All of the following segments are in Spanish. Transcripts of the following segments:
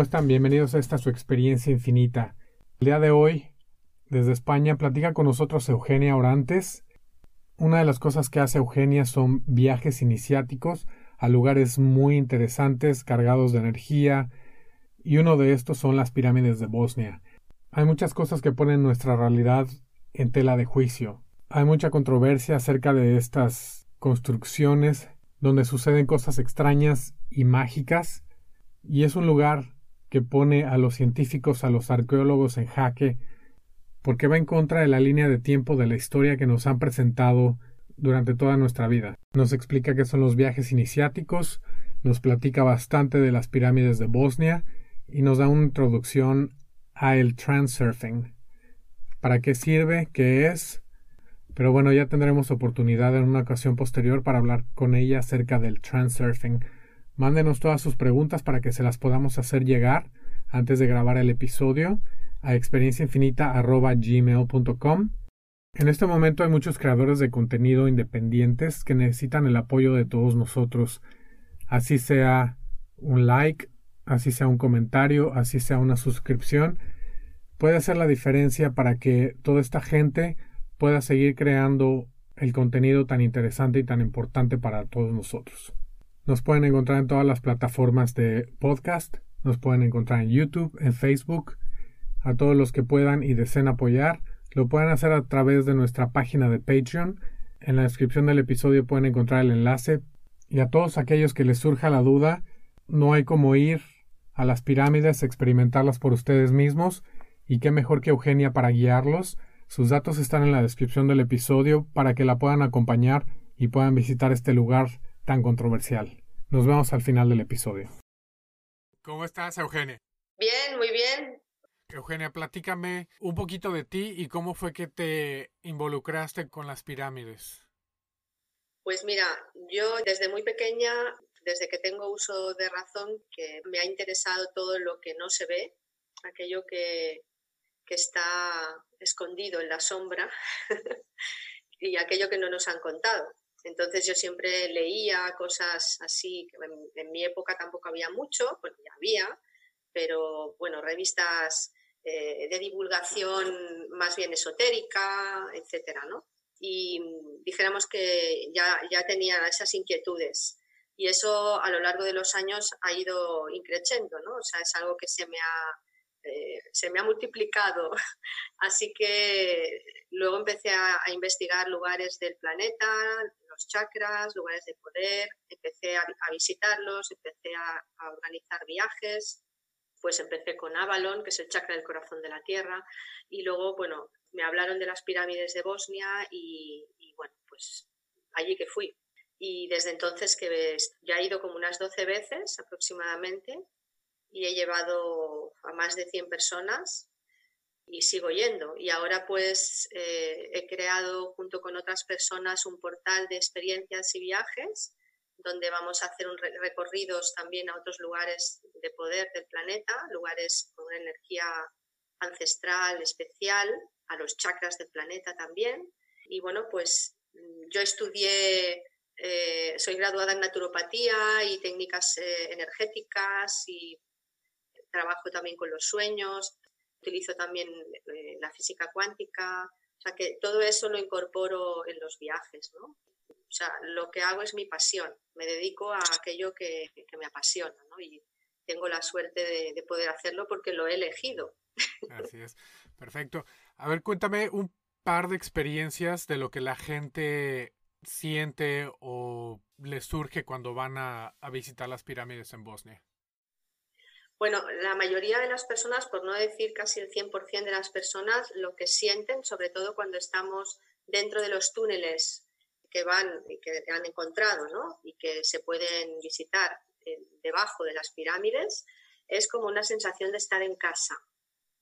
¿cómo están? Bienvenidos a esta su experiencia infinita. El día de hoy, desde España, platica con nosotros Eugenia Orantes. Una de las cosas que hace Eugenia son viajes iniciáticos a lugares muy interesantes, cargados de energía, y uno de estos son las pirámides de Bosnia. Hay muchas cosas que ponen nuestra realidad en tela de juicio. Hay mucha controversia acerca de estas construcciones donde suceden cosas extrañas y mágicas, y es un lugar que pone a los científicos, a los arqueólogos en jaque, porque va en contra de la línea de tiempo de la historia que nos han presentado durante toda nuestra vida. Nos explica qué son los viajes iniciáticos, nos platica bastante de las pirámides de Bosnia y nos da una introducción a el transurfing. ¿Para qué sirve? ¿Qué es? Pero bueno, ya tendremos oportunidad en una ocasión posterior para hablar con ella acerca del transurfing. Mándenos todas sus preguntas para que se las podamos hacer llegar antes de grabar el episodio a experienciainfinita.gmail.com. En este momento hay muchos creadores de contenido independientes que necesitan el apoyo de todos nosotros, así sea un like, así sea un comentario, así sea una suscripción, puede hacer la diferencia para que toda esta gente pueda seguir creando el contenido tan interesante y tan importante para todos nosotros. Nos pueden encontrar en todas las plataformas de podcast, nos pueden encontrar en YouTube, en Facebook. A todos los que puedan y deseen apoyar, lo pueden hacer a través de nuestra página de Patreon. En la descripción del episodio pueden encontrar el enlace. Y a todos aquellos que les surja la duda, no hay como ir a las pirámides, experimentarlas por ustedes mismos. Y qué mejor que Eugenia para guiarlos. Sus datos están en la descripción del episodio para que la puedan acompañar y puedan visitar este lugar tan controversial. Nos vemos al final del episodio. ¿Cómo estás, Eugenia? Bien, muy bien. Eugenia, platícame un poquito de ti y cómo fue que te involucraste con las pirámides. Pues mira, yo desde muy pequeña, desde que tengo uso de razón, que me ha interesado todo lo que no se ve, aquello que, que está escondido en la sombra y aquello que no nos han contado. Entonces yo siempre leía cosas así, en, mi época tampoco había mucho, pues ya había, pero bueno, revistas eh, de divulgación más bien esotérica, etcétera, ¿no? Y dijéramos que ya, ya tenía esas inquietudes. Y eso a lo largo de los años ha ido increciendo, ¿no? O sea, es algo que se me ha, eh, se me ha multiplicado. Así que luego empecé a, investigar lugares del planeta, chakras, lugares de poder, empecé a, visitarlos, empecé a, organizar viajes, pues empecé con Avalon, que es el chakra del corazón de la Tierra, y luego, bueno, me hablaron de las pirámides de Bosnia y, bueno, pues allí que fui. Y desde entonces que ya he ido como unas 12 veces aproximadamente y he llevado a más de 100 personas y sigo yendo. Y ahora pues eh, he creado junto con otras personas un portal de experiencias y viajes donde vamos a hacer un recorridos también a otros lugares de poder del planeta, lugares con una energía ancestral especial, a los chakras del planeta también. Y bueno, pues yo estudié, eh, soy graduada en naturopatía y técnicas eh, energéticas y trabajo también con los sueños, utilizo también eh, la física cuántica, o sea que todo eso lo incorporo en los viajes, ¿no? O sea, lo que hago es mi pasión, me dedico a aquello que, me apasiona, ¿no? Y tengo la suerte de, de poder hacerlo porque lo he elegido. Así es, perfecto. A ver, cuéntame un par de experiencias de lo que la gente siente o les surge cuando van a visitar las pirámides en Bosnia. Bueno, la mayoría de las personas, por no decir casi el 100% de las personas, lo que sienten, sobre todo cuando estamos dentro de los túneles que van y que han encontrado ¿no? y que se pueden visitar debajo de las pirámides, es como una sensación de estar en casa,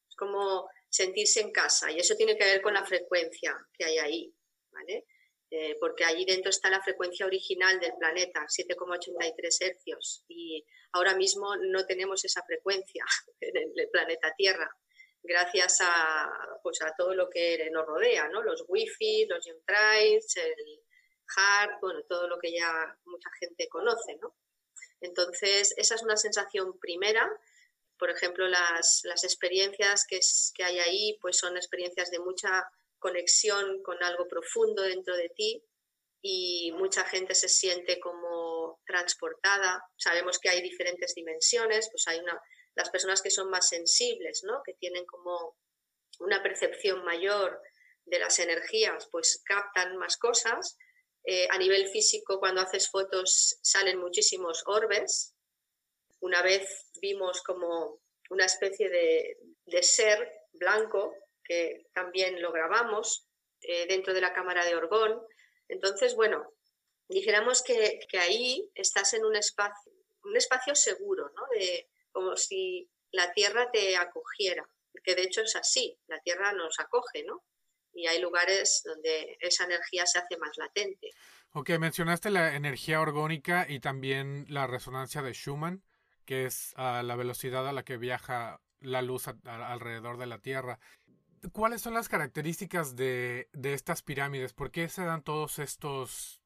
es como sentirse en casa y eso tiene que ver con la frecuencia que hay ahí, ¿vale? Eh, porque allí dentro está la frecuencia original del planeta, 7,83 hercios, y ahora mismo no tenemos esa frecuencia en el planeta Tierra, gracias a, pues a todo lo que nos rodea, ¿no? los wifi, los chemtrails, el HART, bueno, todo lo que ya mucha gente conoce. ¿no? Entonces, esa es una sensación primera por ejemplo, las, experiencias que, que hay ahí pues son experiencias de mucha conexión con algo profundo dentro de ti y mucha gente se siente como transportada. Sabemos que hay diferentes dimensiones, pues hay una, las personas que son más sensibles, ¿no? que tienen como una percepción mayor de las energías, pues captan más cosas. Eh, a nivel físico, cuando haces fotos salen muchísimos orbes. Una vez vimos como una especie de, de ser blanco, que también lo grabamos eh, dentro de la cámara de Orgón. Entonces, bueno, dijéramos que, que, ahí estás en un espacio, un espacio seguro, ¿no? De, como si la Tierra te acogiera, que de hecho es así, la Tierra nos acoge, ¿no? Y hay lugares donde esa energía se hace más latente. Ok, mencionaste la energía orgónica y también la resonancia de Schumann, que es a la velocidad a la que viaja la luz alrededor de la Tierra. ¿Cuáles son las características de, de estas pirámides? ¿Por qué se dan todos estos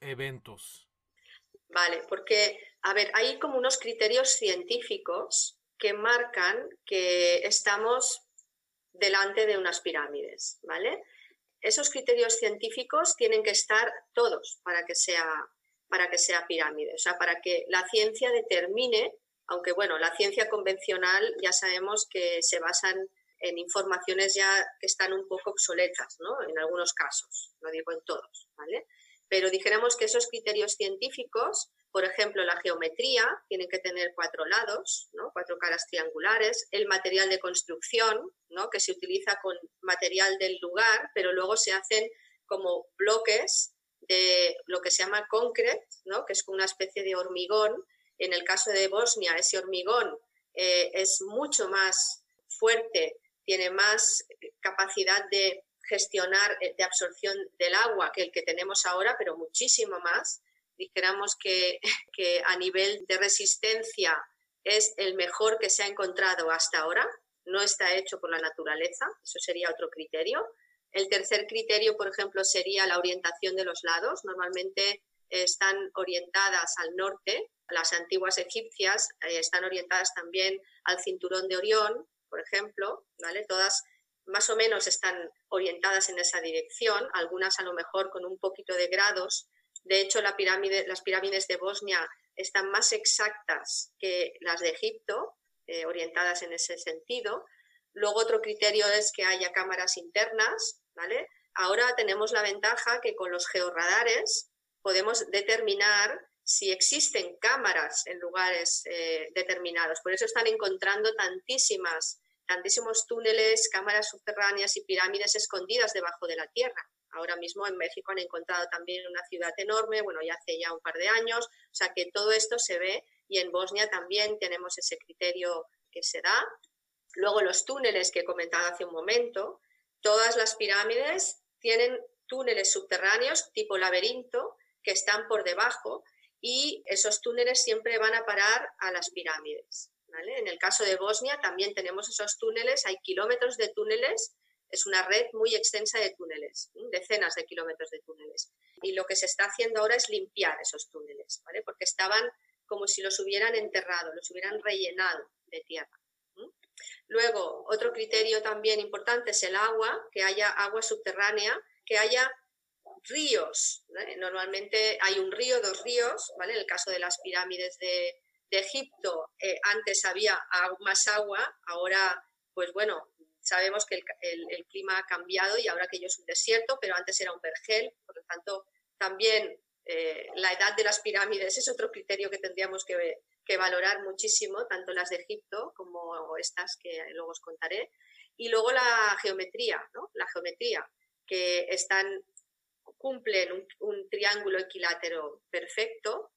eventos? Vale, porque, a ver, hay como unos criterios científicos que marcan que estamos delante de unas pirámides, ¿vale? Esos criterios científicos tienen que estar todos para que sea, para que sea pirámide, o sea, para que la ciencia determine, aunque bueno, la ciencia convencional ya sabemos que se basan en informaciones ya que están un poco obsoletas, ¿no? En algunos casos, no digo en todos, ¿vale? Pero dijéramos que esos criterios científicos, por ejemplo, la geometría, tienen que tener cuatro lados, ¿no? cuatro caras triangulares, el material de construcción, ¿no? que se utiliza con material del lugar, pero luego se hacen como bloques de lo que se llama concrete, ¿no? que es como una especie de hormigón. En el caso de Bosnia, ese hormigón eh, es mucho más fuerte tiene más capacidad de gestionar, eh, de absorción del agua que el que tenemos ahora, pero muchísimo más. Dijéramos que, que a nivel de resistencia es el mejor que se ha encontrado hasta ahora, no está hecho por la naturaleza, eso sería otro criterio. El tercer criterio, por ejemplo, sería la orientación de los lados. Normalmente están orientadas al norte, las antiguas egipcias eh, están orientadas también al cinturón de Orión, por ejemplo, ¿vale? Todas más o menos están orientadas en esa dirección, algunas a lo mejor con un poquito de grados. De hecho, las pirámides de Bosnia están más exactas que las de Egipto, eh, orientadas en ese sentido. Luego otro criterio es que haya cámaras internas, ¿vale? Ahora tenemos la ventaja que con los georradares podemos determinar si existen cámaras en lugares eh, determinados. Por eso están encontrando tantísimas, tantísimos túneles, cámaras subterráneas y pirámides escondidas debajo de la tierra. Ahora mismo en México han encontrado también una ciudad enorme, bueno, ya hace ya un par de años, o sea que todo esto se ve y en Bosnia también tenemos ese criterio que se da. Luego los túneles que he comentado hace un momento, todas las pirámides tienen túneles subterráneos tipo laberinto que están por debajo y esos túneles siempre van a parar a las pirámides. En el caso de Bosnia también tenemos esos túneles, hay kilómetros de túneles, es una red muy extensa de túneles, decenas de kilómetros de túneles. Y lo que se está haciendo ahora es limpiar esos túneles, porque estaban como si los hubieran enterrado, los hubieran rellenado de tierra. Luego, otro criterio también importante es el agua, que haya agua subterránea, que haya ríos. Normalmente hay un río, dos ríos, ¿vale? En el caso de las pirámides de, Egipto, eh, antes había más agua, ahora, pues bueno, sabemos que el, clima ha cambiado y ahora aquello es un desierto, pero antes era un vergel, por lo tanto, también eh, la edad de las pirámides es otro criterio que tendríamos que, que, valorar muchísimo, tanto las de Egipto como estas que luego os contaré. Y luego la geometría, ¿no? La geometría, que están cumplen un, triángulo equilátero perfecto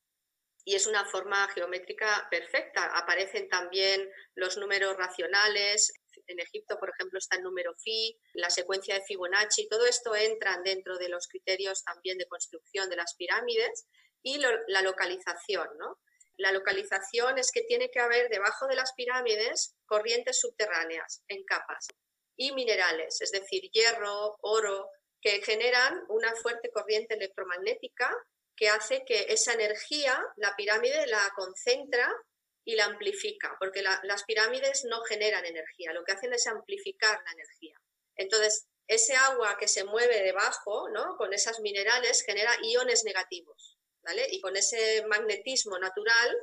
y es una forma geométrica perfecta. Aparecen también los números racionales. En Egipto, por ejemplo, está el número phi, la secuencia de Fibonacci. Todo esto entran dentro de los criterios también de construcción de las pirámides y la localización. ¿no? La localización es que tiene que haber debajo de las pirámides corrientes subterráneas en capas y minerales, es decir, hierro, oro, que generan una fuerte corriente electromagnética que hace que esa energía, la pirámide la concentra y la amplifica, porque las pirámides no generan energía, lo que hacen es amplificar la energía. Entonces, ese agua que se mueve debajo, ¿no? con esos minerales, genera iones negativos, ¿vale? Y con ese magnetismo natural,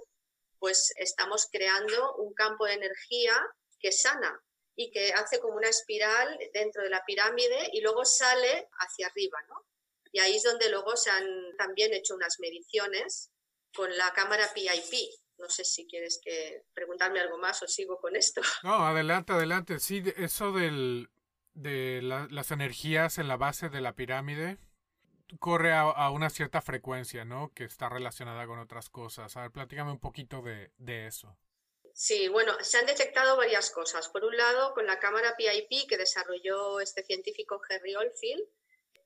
pues estamos creando un campo de energía que sana y que hace como una espiral dentro de la pirámide y luego sale hacia arriba, ¿no? Y ahí es donde luego se han también hecho unas mediciones con la cámara PIP. No sé si quieres que preguntarme algo más o sigo con esto. No, adelante, adelante. Sí, eso del, de las energías en la base de la pirámide corre a, una cierta frecuencia, ¿no? Que está relacionada con otras cosas. A ver, platícame un poquito de, de eso. Sí, bueno, se han detectado varias cosas. Por un lado, con la cámara PIP que desarrolló este científico Henry Oldfield,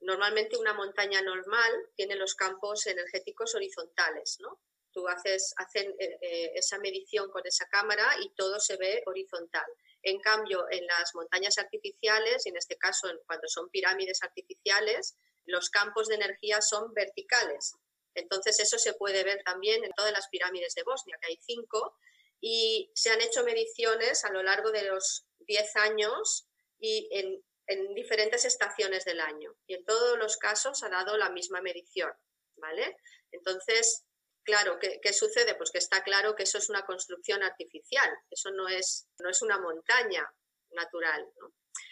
normalmente una montaña normal tiene los campos energéticos horizontales, ¿no? Tú haces eh, eh, esa medición con esa cámara y todo se ve horizontal. En cambio, en las montañas artificiales, y en este caso cuando son pirámides artificiales, los campos de energía son verticales. Entonces, eso se puede ver también en todas las pirámides de Bosnia, que hay cinco, y se han hecho mediciones a lo largo de los 10 años y en, diferentes estaciones del año. Y en todos los casos ha dado la misma medición, ¿vale? Entonces, claro, ¿qué, sucede? Pues que está claro que eso es una construcción artificial, eso no es, no es una montaña natural.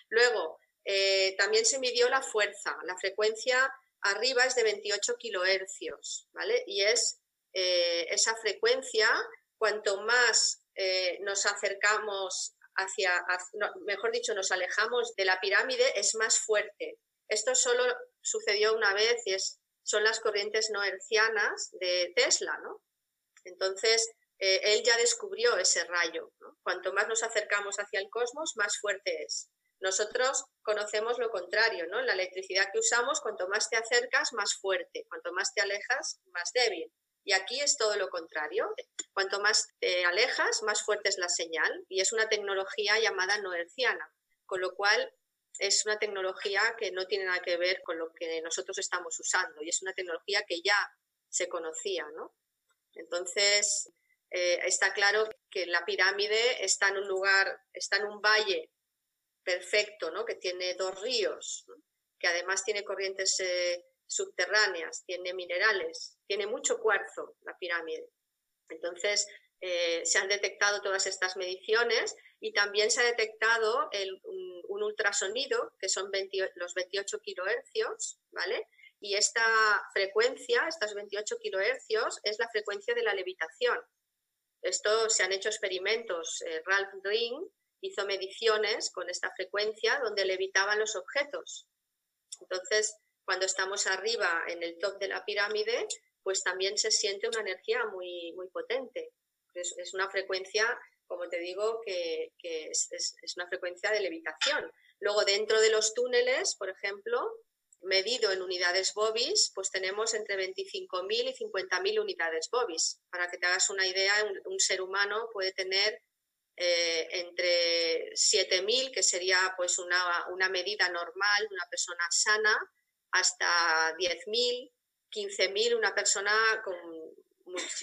Luego, eh, también se midió la fuerza, la frecuencia arriba es de 28 kilohercios, ¿vale? Y es eh, esa frecuencia cuanto más eh, nos acercamos hacia, mejor dicho, nos alejamos de la pirámide, es más fuerte. Esto solo sucedió una vez y es, son las corrientes no hercianas de Tesla, ¿no? Entonces, eh, él ya descubrió ese rayo. Cuanto más nos acercamos hacia el cosmos, más fuerte es. Nosotros conocemos lo contrario, ¿no? La electricidad que usamos, cuanto más te acercas, más fuerte. Cuanto más te alejas, más débil. Y aquí es todo lo contrario. Cuanto más te alejas, más fuerte es la señal y es una tecnología llamada no herciana, con lo cual es una tecnología que no tiene nada que ver con lo que nosotros estamos usando y es una tecnología que ya se conocía, ¿no? Entonces, eh, está claro que la pirámide está en un lugar, está en un valle perfecto, ¿no? Que tiene dos ríos, que además tiene corrientes eh, subterráneas, tiene minerales, tiene mucho cuarzo la pirámide. Entonces, eh, se han detectado todas estas mediciones y también se ha detectado un, ultrasonido, que son los 28 kilohercios, ¿vale? Y esta frecuencia, estos 28 kilohercios, es la frecuencia de la levitación. Esto se han hecho experimentos. Eh, Ralph Ring hizo mediciones con esta frecuencia donde levitaban los objetos. Entonces, cuando estamos arriba en el top de la pirámide, pues también se siente una energía muy, muy potente. Es, una frecuencia, como te digo, que, es, una frecuencia de levitación. Luego, dentro de los túneles, por ejemplo, medido en unidades bobis, pues tenemos entre 25.000 y 50.000 unidades bobis. Para que te hagas una idea, un, ser humano puede tener eh, entre 7.000, que sería pues una, una medida normal una persona sana, hasta 10.000, 15.000 una persona con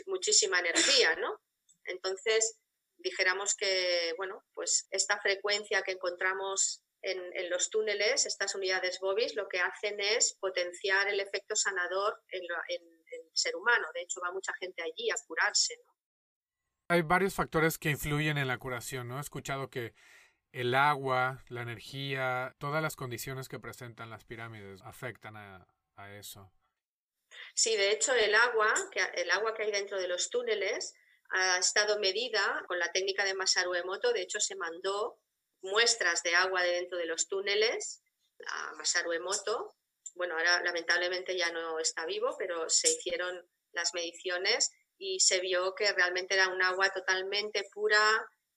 muchísima energía, ¿no? Entonces, dijéramos que, bueno, pues esta frecuencia que encontramos en, los túneles, estas unidades BOBIS, lo que hacen es potenciar el efecto sanador en, el ser humano. De hecho, va mucha gente allí a curarse, ¿no? Hay varios factores que influyen en la curación, ¿no? He escuchado que el agua, la energía, todas las condiciones que presentan las pirámides afectan a, eso. Sí, de hecho el agua, que, el agua que hay dentro de los túneles ha estado medida con la técnica de Masaru Emoto. De hecho, se mandó muestras de agua de dentro de los túneles a Masaru Emoto. Bueno, ahora lamentablemente ya no está vivo, pero se hicieron las mediciones y se vio que realmente era un agua totalmente pura,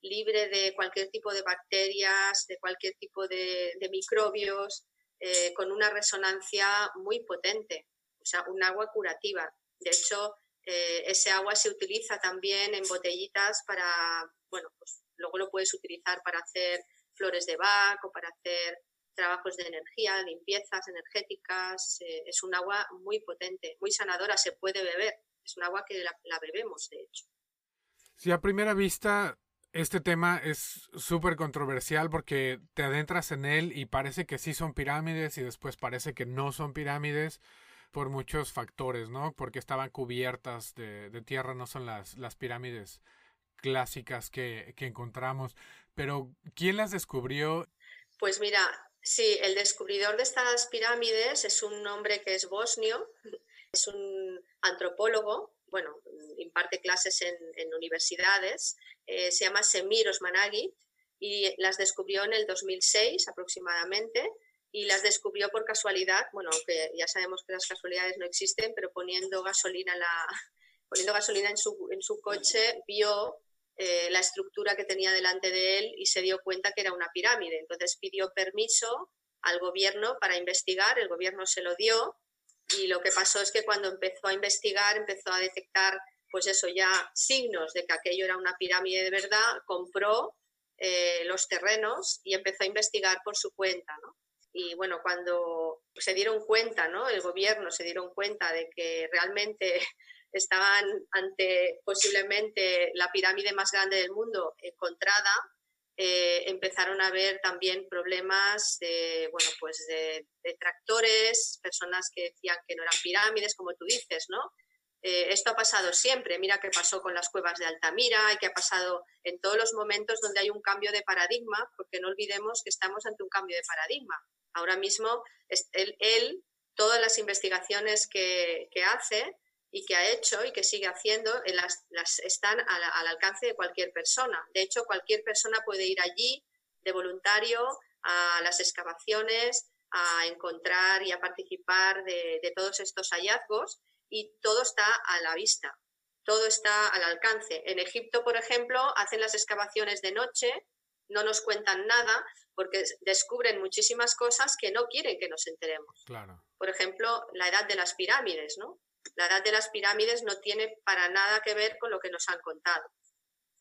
libre de cualquier tipo de bacterias, de cualquier tipo de, microbios, eh, con una resonancia muy potente, o sea, un agua curativa. De hecho, eh, ese agua se utiliza también en botellitas para, bueno, pues luego lo puedes utilizar para hacer flores de Bach o para hacer trabajos de energía, limpiezas energéticas. Eh, es un agua muy potente, muy sanadora, se puede beber. Es un agua que la bebemos, de hecho. Sí, a primera vista este tema es súper controversial porque te adentras en él y parece que sí son pirámides y después parece que no son pirámides por muchos factores, ¿no? Porque estaban cubiertas de, tierra, no son las, las pirámides clásicas que, que encontramos. Pero, ¿quién las descubrió? Pues mira, sí, el descubridor de estas pirámides es un hombre que es bosnio, es un antropólogo, bueno, imparte clases en, universidades, eh, se llama Semir Osmanagui y las descubrió en el 2006 aproximadamente y las descubrió por casualidad, bueno, aunque ya sabemos que las casualidades no existen, pero poniendo gasolina, la, poniendo gasolina en, su, en su coche vio eh, la estructura que tenía delante de él y se dio cuenta que era una pirámide. Entonces pidió permiso al gobierno para investigar, el gobierno se lo dio y lo que pasó es que cuando empezó a investigar empezó a detectar pues eso ya signos de que aquello era una pirámide de verdad, compró eh, los terrenos y empezó a investigar por su cuenta, ¿no? Y bueno, cuando se dieron cuenta, ¿no? El gobierno se dieron cuenta de que realmente estaban ante posiblemente la pirámide más grande del mundo encontrada, eh, empezaron a haber también problemas de, bueno, pues de, de, tractores, personas que decían que no eran pirámides, como tú dices, ¿no? Eh, esto ha pasado siempre. Mira qué pasó con las cuevas de Altamira y qué ha pasado en todos los momentos donde hay un cambio de paradigma, porque no olvidemos que estamos ante un cambio de paradigma. Ahora mismo, él, todas las investigaciones que, hace y que ha hecho y que sigue haciendo, eh, las, están al, al, alcance de cualquier persona. De hecho, cualquier persona puede ir allí de voluntario a las excavaciones, a encontrar y a participar de todos estos hallazgos y todo está a la vista, todo está al alcance. En Egipto, por ejemplo, hacen las excavaciones de noche, no nos cuentan nada porque descubren muchísimas cosas que no quieren que nos enteremos. Claro. Por ejemplo, la edad de las pirámides, ¿no? La edad de las pirámides no tiene para nada que ver con lo que nos han contado.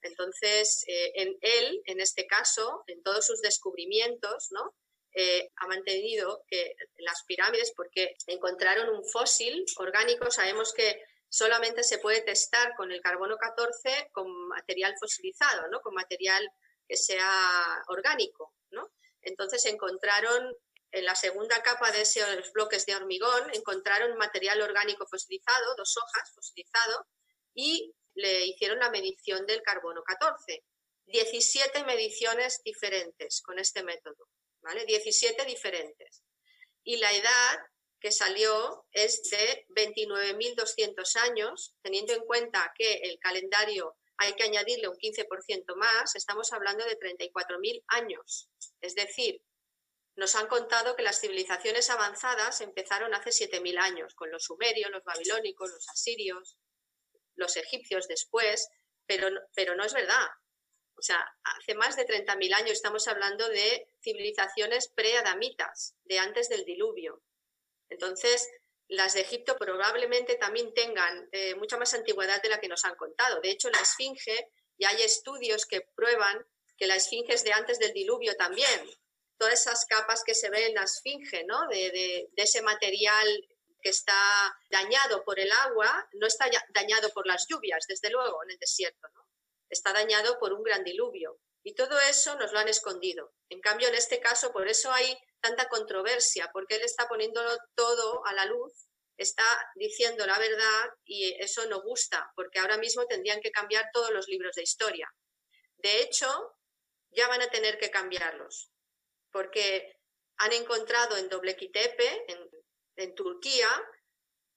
Entonces, eh, en él, en este caso, en todos sus descubrimientos, ¿no? eh, ha mantenido que las pirámides, porque encontraron un fósil orgánico, sabemos que solamente se puede testar con el carbono 14 con material fosilizado, ¿no? con material que sea orgánico. ¿no? Entonces encontraron en la segunda capa de esos bloques de hormigón, encontraron material orgánico fosilizado, dos hojas fosilizado, y le hicieron la medición del carbono 14. 17 mediciones diferentes con este método. ¿vale? 17 diferentes. Y la edad que salió es de 29.200 años, teniendo en cuenta que el calendario hay que añadirle un 15% más, estamos hablando de 34.000 años. Es decir, nos han contado que las civilizaciones avanzadas empezaron hace 7.000 años, con los sumerios, los babilónicos, los asirios, los egipcios después, pero, pero no es verdad. O sea, hace más de 30.000 años estamos hablando de civilizaciones preadamitas, de antes del diluvio. Entonces, las de Egipto probablemente también tengan eh, mucha más antigüedad de la que nos han contado. De hecho, la esfinge, ya hay estudios que prueban que la esfinge es de antes del diluvio también. Todas esas capas que se ven en la esfinge, ¿no? de, de, ese material que está dañado por el agua, no está dañado por las lluvias, desde luego, en el desierto. está dañado por un gran diluvio. Y todo eso nos lo han escondido. En cambio, en este caso, por eso hay tanta controversia, porque él está poniéndolo todo a la luz, está diciendo la verdad y eso no gusta, porque ahora mismo tendrían que cambiar todos los libros de historia. De hecho, ya van a tener que cambiarlos, porque han encontrado en Doblequitepe, en, en Turquía,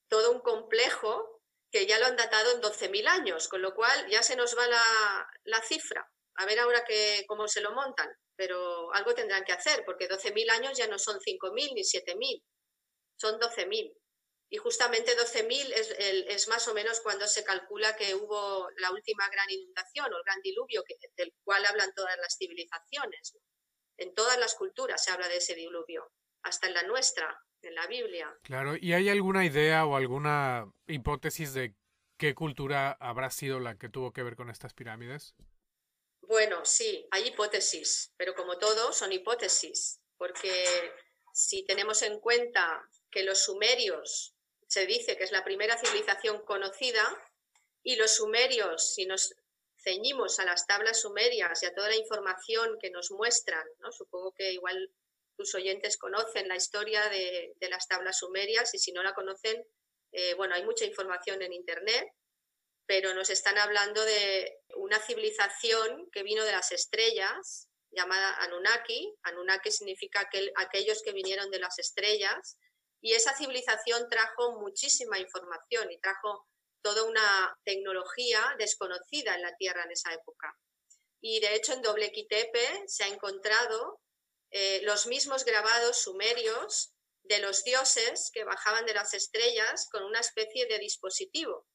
todo un complejo que ya lo han datado en 12.000 años, con lo cual ya se nos va la, la cifra. A ver ahora que, cómo se lo montan, pero algo tendrán que hacer, porque 12.000 años ya no son 5.000 ni 7.000, son 12.000. Y justamente 12.000 es, es, más o menos cuando se calcula que hubo la última gran inundación o el gran diluvio, que, del cual hablan todas las civilizaciones. En todas las culturas se habla de ese diluvio, hasta en la nuestra en la Biblia. Claro, ¿y hay alguna idea o alguna hipótesis de qué cultura habrá sido la que tuvo que ver con estas pirámides? Bueno, sí, hay hipótesis, pero como todo son hipótesis, porque si tenemos en cuenta que los sumerios se dice que es la primera civilización conocida y los sumerios, si nos ceñimos a las tablas sumerias y a toda la información que nos muestran, ¿no? supongo que igual tus oyentes conocen la historia de, las tablas sumerias y si no la conocen, eh, bueno, hay mucha información en Internet, pero nos están hablando de una civilización que vino de las estrellas, llamada Anunnaki. Anunnaki significa aquellos que vinieron de las estrellas. Y esa civilización trajo muchísima información y trajo toda una tecnología desconocida en la Tierra en esa época. Y de hecho en Doble Quitepe se ha encontrado eh, los mismos grabados sumerios de los dioses que bajaban de las estrellas con una especie de dispositivo,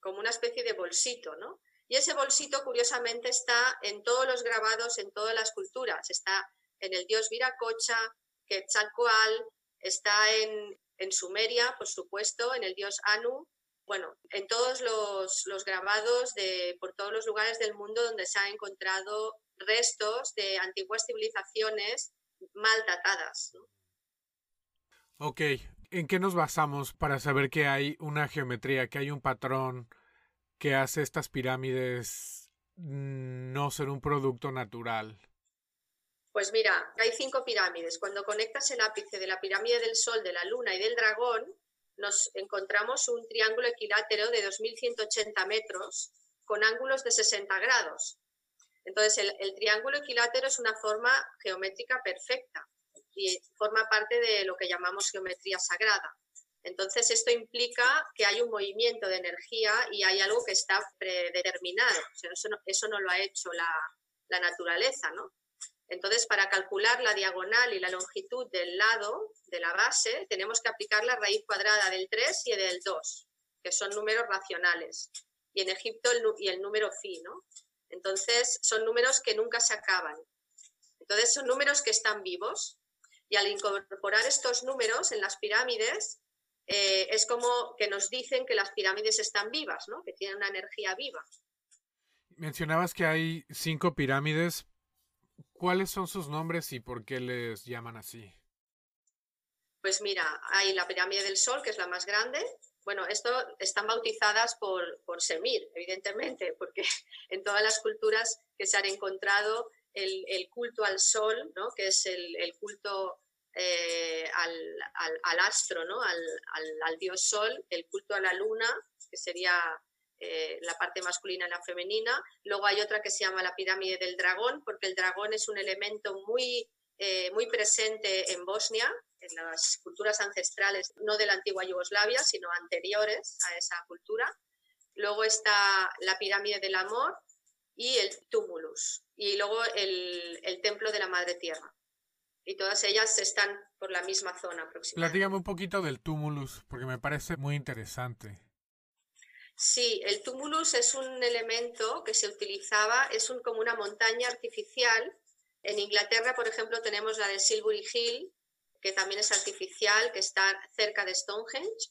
como una especie de bolsito, ¿no? Y ese bolsito, curiosamente, está en todos los grabados, en todas las culturas. Está en el dios Viracocha, Quetzalcoatl, está en, en Sumeria, por supuesto, en el dios Anu, bueno, en todos los, grabados de, por todos los lugares del mundo donde se han encontrado restos de antiguas civilizaciones mal datadas. Ok, ¿en qué nos basamos para saber que hay una geometría, que hay un patrón que hace estas pirámides no ser un producto natural? Pues mira, hay cinco pirámides. Cuando conectas el ápice de la pirámide del Sol, de la Luna y del Dragón, nos encontramos un triángulo equilátero de 2.180 metros con ángulos de 60 grados. Entonces, el, triángulo equilátero es una forma geométrica perfecta y forma parte de lo que llamamos geometría sagrada. Entonces, esto implica que hay un movimiento de energía y hay algo que está predeterminado. eso, no, lo ha hecho la, la naturaleza, ¿no? Entonces, para calcular la diagonal y la longitud del lado de la base, tenemos que aplicar la raíz cuadrada del 3 y del 2, que son números racionales. Y en Egipto el, y el número phi, ¿no? Entonces, son números que nunca se acaban. Entonces, son números que están vivos. Y al incorporar estos números en las pirámides, eh, es como que nos dicen que las pirámides están vivas, ¿no? Que tienen una energía viva. Mencionabas que hay cinco pirámides, ¿Cuáles son sus nombres y por qué les llaman así? Pues mira, hay la pirámide del Sol, que es la más grande. Bueno, esto están bautizadas por, por Semir, evidentemente, porque en todas las culturas que se han encontrado el, culto al Sol, ¿no? que es el, culto eh, al, astro, ¿no? Al, dios Sol, el culto a la luna, que sería eh, la parte masculina y la femenina. Luego hay otra que se llama la pirámide del dragón, porque el dragón es un elemento muy, eh, muy presente en Bosnia, en las culturas ancestrales, no de la antigua Yugoslavia, sino anteriores a esa cultura. Luego está la pirámide del amor y el tumulus, y luego el, el templo de la Madre Tierra. Y todas ellas están por la misma zona aproximadamente. Platígame un poquito del tumulus, porque me parece muy interesante. Sí, el tumulus es un elemento que se utilizaba, es un, como una montaña artificial. En Inglaterra, por ejemplo, tenemos la de Silbury Hill, que también es artificial, que está cerca de Stonehenge.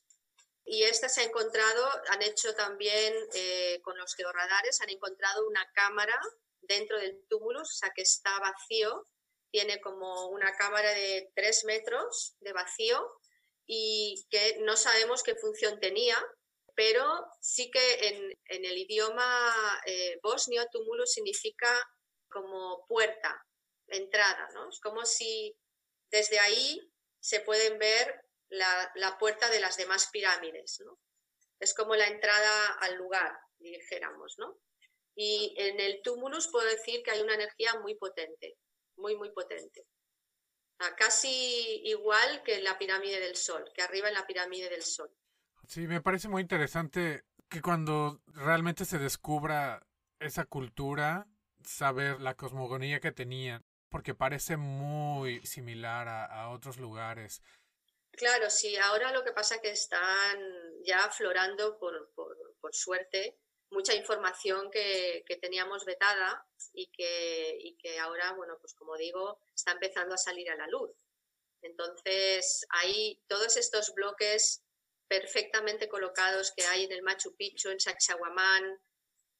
Y esta se ha encontrado, han hecho también eh, con los georradares, han encontrado una cámara dentro del tumulus, o sea que está vacío, tiene como una cámara de tres metros de vacío y que no sabemos qué función tenía, pero sí que en, el idioma eh, bosnio túmulo significa como puerta, entrada, ¿no? Es como si desde ahí se pueden ver la, puerta de las demás pirámides, ¿no? Es como la entrada al lugar, dijéramos, ¿no? Y en el túmulus puedo decir que hay una energía muy potente, muy, muy potente. casi igual que en la pirámide del Sol, que arriba en la pirámide del Sol. Sí, me parece muy interesante que cuando realmente se descubra esa cultura, saber la cosmogonía que tenían, porque parece muy similar a, otros lugares. Claro, sí, ahora lo que pasa es que están ya aflorando, por, por, suerte, mucha información que, que, teníamos vetada y que, y que ahora, bueno, pues como digo, está empezando a salir a la luz. Entonces, hay todos estos bloques perfectamente colocados que hay en el Machu Picchu, en Sacsayhuamán,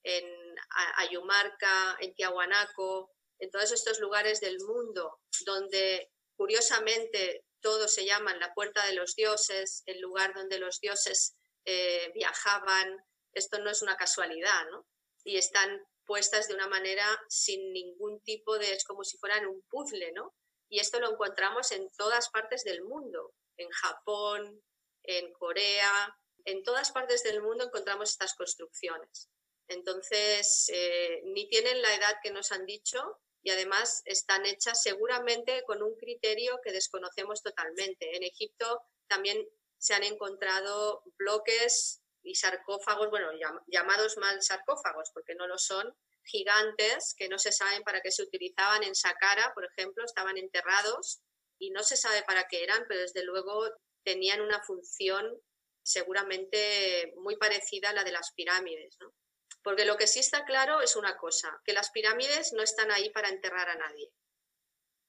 en Ayumarca, en Tiahuanaco, en todos estos lugares del mundo donde curiosamente todos se llaman la puerta de los dioses, el lugar donde los dioses eh, viajaban. Esto no es una casualidad, ¿no? Y están puestas de una manera sin ningún tipo de, es como si fueran un puzzle, ¿no? Y esto lo encontramos en todas partes del mundo, en Japón, en Corea, en todas partes del mundo encontramos estas construcciones. Entonces, eh, ni tienen la edad que nos han dicho y además están hechas seguramente con un criterio que desconocemos totalmente. En Egipto también se han encontrado bloques y sarcófagos, bueno, llamados mal sarcófagos, porque no lo son, gigantes que no se saben para qué se utilizaban en Saqqara, por ejemplo, estaban enterrados y no se sabe para qué eran, pero desde luego tenían una función seguramente muy parecida a la de las pirámides. ¿no? Porque lo que sí está claro es una cosa, que las pirámides no están ahí para enterrar a nadie.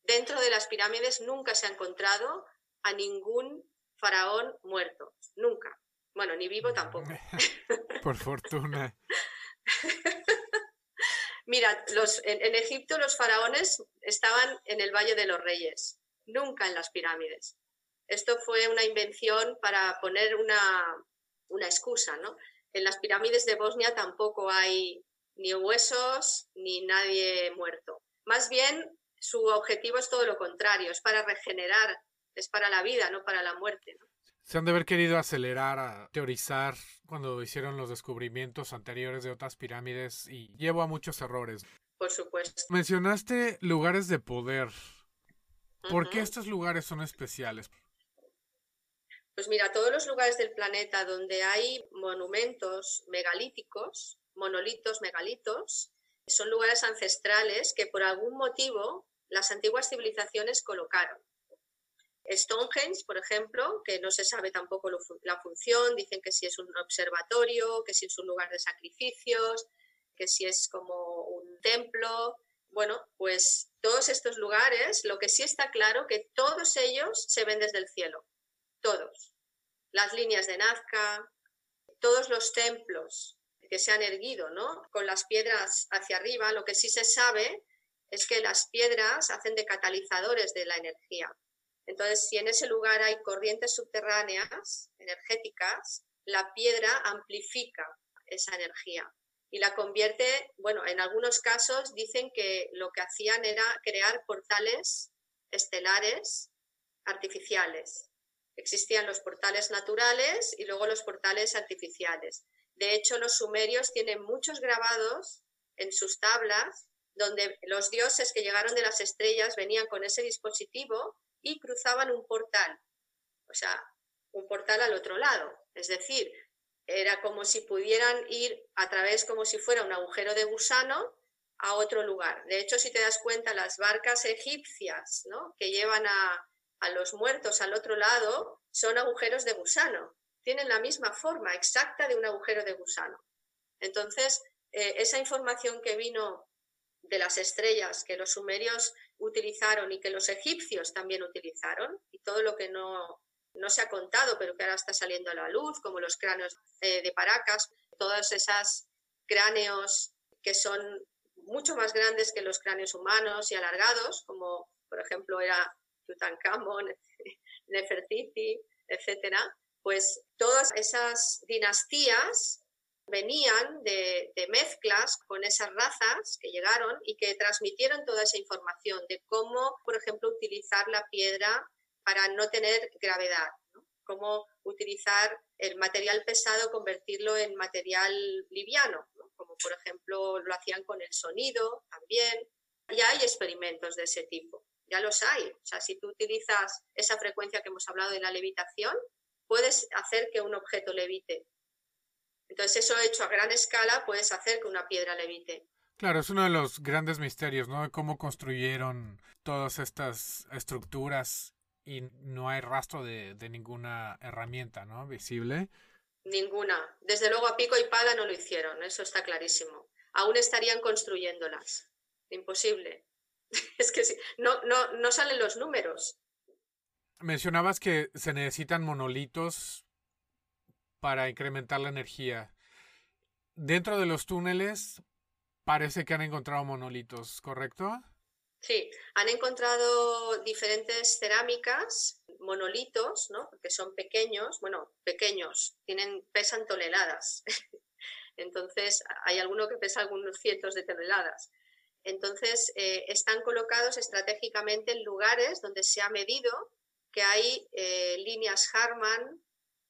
Dentro de las pirámides nunca se ha encontrado a ningún faraón muerto, nunca. Bueno, ni vivo tampoco. Por fortuna. Mira, los, en, Egipto los faraones estaban en el Valle de los Reyes, nunca en las pirámides. Esto fue una invención para poner una, una excusa, ¿no? En las pirámides de Bosnia tampoco hay ni huesos ni nadie muerto. Más bien, su objetivo es todo lo contrario, es para regenerar, es para la vida, no para la muerte. Se han de haber querido acelerar a teorizar cuando hicieron los descubrimientos anteriores de otras pirámides y llevó a muchos errores. Por supuesto. Mencionaste lugares de poder. ¿Por qué estos lugares son especiales? Pues mira, todos los lugares del planeta donde hay monumentos megalíticos, monolitos, megalitos, son lugares ancestrales que por algún motivo las antiguas civilizaciones colocaron. Stonehenge, por ejemplo, que no se sabe tampoco la función, dicen que si es un observatorio, que si es un lugar de sacrificios, que si es como un templo. Bueno, pues todos estos lugares, lo que sí está claro que todos ellos se ven desde el cielo todos. Las líneas de Nazca, todos los templos que se han erguido, ¿no? Con las piedras hacia arriba, lo que sí se sabe es que las piedras hacen de catalizadores de la energía. Entonces, si en ese lugar hay corrientes subterráneas energéticas, la piedra amplifica esa energía y la convierte, bueno, en algunos casos dicen que lo que hacían era crear portales estelares artificiales Existían los portales naturales y luego los portales artificiales. De hecho, los sumerios tienen muchos grabados en sus tablas donde los dioses que llegaron de las estrellas venían con ese dispositivo y cruzaban un portal, o sea, un portal al otro lado. Es decir, era como si pudieran ir a través, como si fuera un agujero de gusano, a otro lugar. De hecho, si te das cuenta, las barcas egipcias ¿no? que llevan a, a los muertos al otro lado son agujeros de gusano. Tienen la misma forma exacta de un agujero de gusano. Entonces, eh, esa información que vino de las estrellas que los sumerios utilizaron y que los egipcios también utilizaron, y todo lo que no, no se ha contado, pero que ahora está saliendo a la luz, como los cráneos eh, de Paracas, todos esos cráneos que son mucho más grandes que los cráneos humanos y alargados, como por ejemplo era Tutankamón, Nefertiti, etcétera, pues todas esas dinastías venían de, mezclas con esas razas que llegaron y que transmitieron toda esa información de cómo, por ejemplo, utilizar la piedra para no tener gravedad, cómo utilizar el material pesado, convertirlo en material liviano, como por ejemplo lo hacían con el sonido también. Y hay experimentos de ese tipo ya los hay. O sea, si tú utilizas esa frecuencia que hemos hablado de la levitación, puedes hacer que un objeto levite. Entonces, eso hecho a gran escala, puedes hacer que una piedra levite. Claro, es uno de los grandes misterios, ¿no? De cómo construyeron todas estas estructuras y no hay rastro de, de ninguna herramienta, ¿no? Visible. Ninguna. Desde luego a pico y pala no lo hicieron, eso está clarísimo. Aún estarían construyéndolas. Imposible. es que no, no, no salen los números. Mencionabas que se necesitan monolitos para incrementar la energía. Dentro de los túneles parece que han encontrado monolitos, ¿correcto? Sí, han encontrado diferentes cerámicas, monolitos, ¿no? Porque son pequeños, bueno, pequeños, tienen, pesan toneladas. Entonces, hay alguno que pesa algunos cientos de toneladas. Entonces, eh, están colocados estratégicamente en lugares donde se ha medido que hay eh, líneas Harman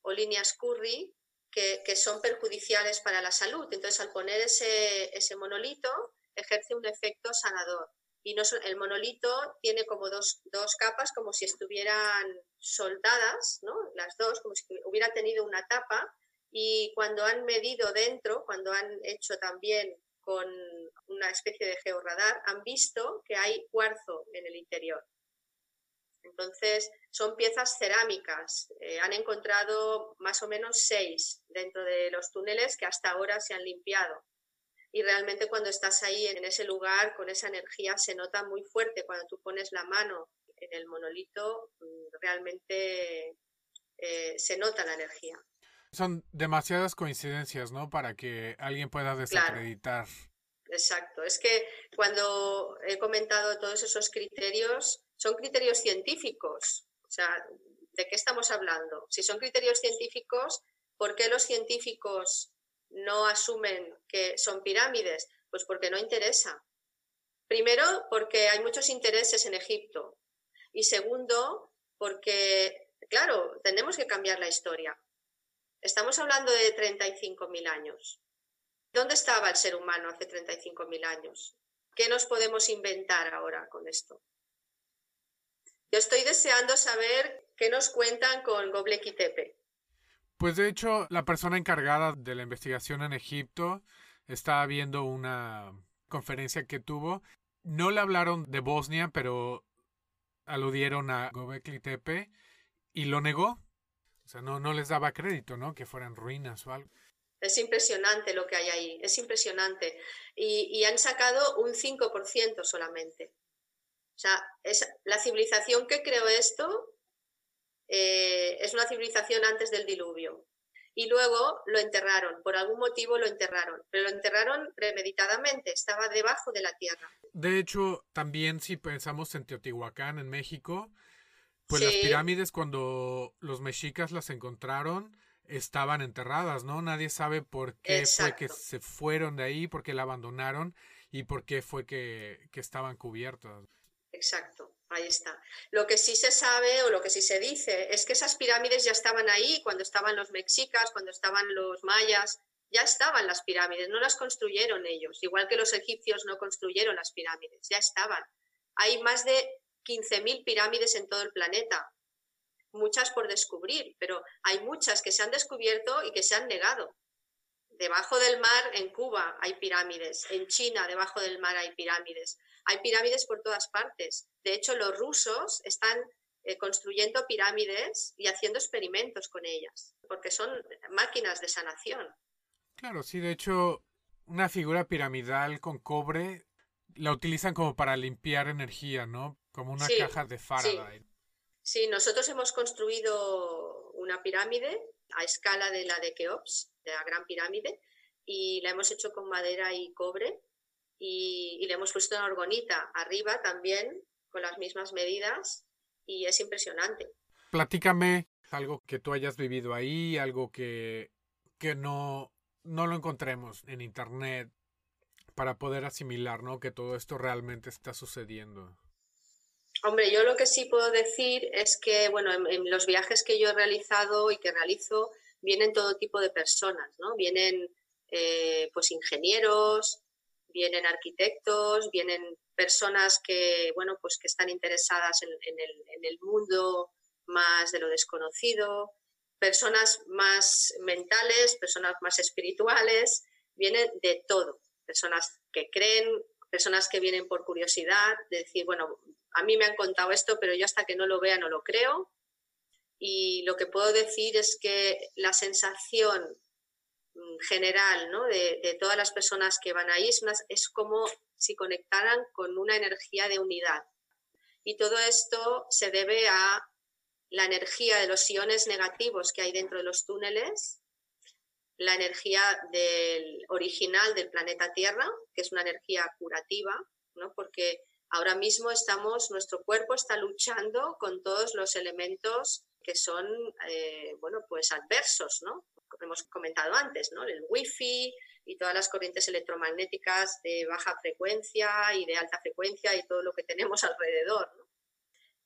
o líneas Curry que, son perjudiciales para la salud. Entonces, al poner ese, ese monolito, ejerce un efecto sanador. Y no, el monolito tiene como dos, dos, capas, como si estuvieran soldadas, ¿no? las dos, como si hubiera tenido una tapa. Y cuando han medido dentro, cuando han hecho también con una especie de georradar, han visto que hay cuarzo en el interior. Entonces, son piezas cerámicas. Eh, han encontrado más o menos seis dentro de los túneles que hasta ahora se han limpiado. Y realmente cuando estás ahí en ese lugar con esa energía se nota muy fuerte. Cuando tú pones la mano en el monolito, mm, realmente eh, se nota la energía. Son demasiadas coincidencias, ¿no? Para que alguien pueda desacreditar. Exacto. Es que cuando he comentado todos esos criterios, son criterios científicos. O sea, ¿de qué estamos hablando? Si son criterios científicos, ¿por qué los científicos no asumen que son pirámides? Pues porque no interesa. Primero, porque hay muchos intereses en Egipto. Y segundo, porque, claro, tenemos que cambiar la historia. Estamos hablando de 35.000 años. ¿Dónde estaba el ser humano hace 35.000 años? ¿Qué nos podemos inventar ahora con esto? Yo estoy deseando saber qué nos cuentan con Göbekli Tepe. Pues de hecho, la persona encargada de la investigación en Egipto estaba viendo una conferencia que tuvo. No le hablaron de Bosnia, pero aludieron a Göbekli Tepe y lo negó. Sea, no, no les daba crédito, ¿no? Que fueran ruinas o algo. Es impresionante lo que hay ahí, es impresionante. Y, y han sacado un 5% solamente. O sea, es, la civilización que creó esto eh, es una civilización antes del diluvio. Y luego lo enterraron, por algún motivo lo enterraron, pero lo enterraron premeditadamente, estaba debajo de la tierra. De hecho, también si pensamos en Teotihuacán, en México, pues las pirámides cuando los mexicas las encontraron estaban enterradas, ¿no? Nadie sabe por qué fue que se fueron de ahí, por qué la abandonaron y por qué fue que, que estaban cubiertas. Exacto, ahí está. Lo que sí se sabe o lo que sí se dice es que esas pirámides ya estaban ahí cuando estaban los mexicas, cuando estaban los mayas, ya estaban las pirámides, no las construyeron ellos, igual que los egipcios no construyeron las pirámides, ya estaban. Hay más de 15.000 pirámides en todo el planeta, muchas por descubrir, pero hay muchas que se han descubierto y que se han negado. Debajo del mar, en Cuba, hay pirámides. En China, debajo del mar, hay pirámides. Hay pirámides por todas partes. De hecho, los rusos están eh, construyendo pirámides y haciendo experimentos con ellas, porque son máquinas de sanación. Claro, sí, de hecho, una figura piramidal con cobre la utilizan como para limpiar energía, ¿no? Como una caja de Faraday. Sí. sí. nosotros hemos construido una pirámide a escala de la de Keops, de la Gran Pirámide, y la hemos hecho con madera y cobre y, le hemos puesto una orgonita arriba también con las mismas medidas y es impresionante. Platícame algo que tú hayas vivido ahí, algo que, que no, no lo encontremos en internet para poder asimilar, ¿no? Que todo esto realmente está sucediendo. Hombre, yo lo que sí puedo decir es que, bueno, en, los viajes que yo he realizado y que realizo, vienen todo tipo de personas, ¿no? Vienen eh, pues ingenieros, vienen arquitectos, vienen personas que, bueno, pues que están interesadas en, el, en el mundo más de lo desconocido, personas más mentales, personas más espirituales, vienen de todo, personas que creen, personas que vienen por curiosidad, de decir, bueno, a mí me han contado esto, pero yo hasta que no lo vea no lo creo, y lo que puedo decir es que la sensación mm, general ¿no? de, todas las personas que van ahí es, es como si conectaran con una energía de unidad. Y todo esto se debe a la energía de los iones negativos que hay dentro de los túneles, la energía del original del planeta Tierra, que es una energía curativa, ¿no? porque ahora mismo estamos, nuestro cuerpo está luchando con todos los elementos que son, eh, bueno, pues adversos, ¿no? Hemos comentado antes, ¿no? El wifi, y todas las corrientes electromagnéticas de baja frecuencia y de alta frecuencia y todo lo que tenemos alrededor.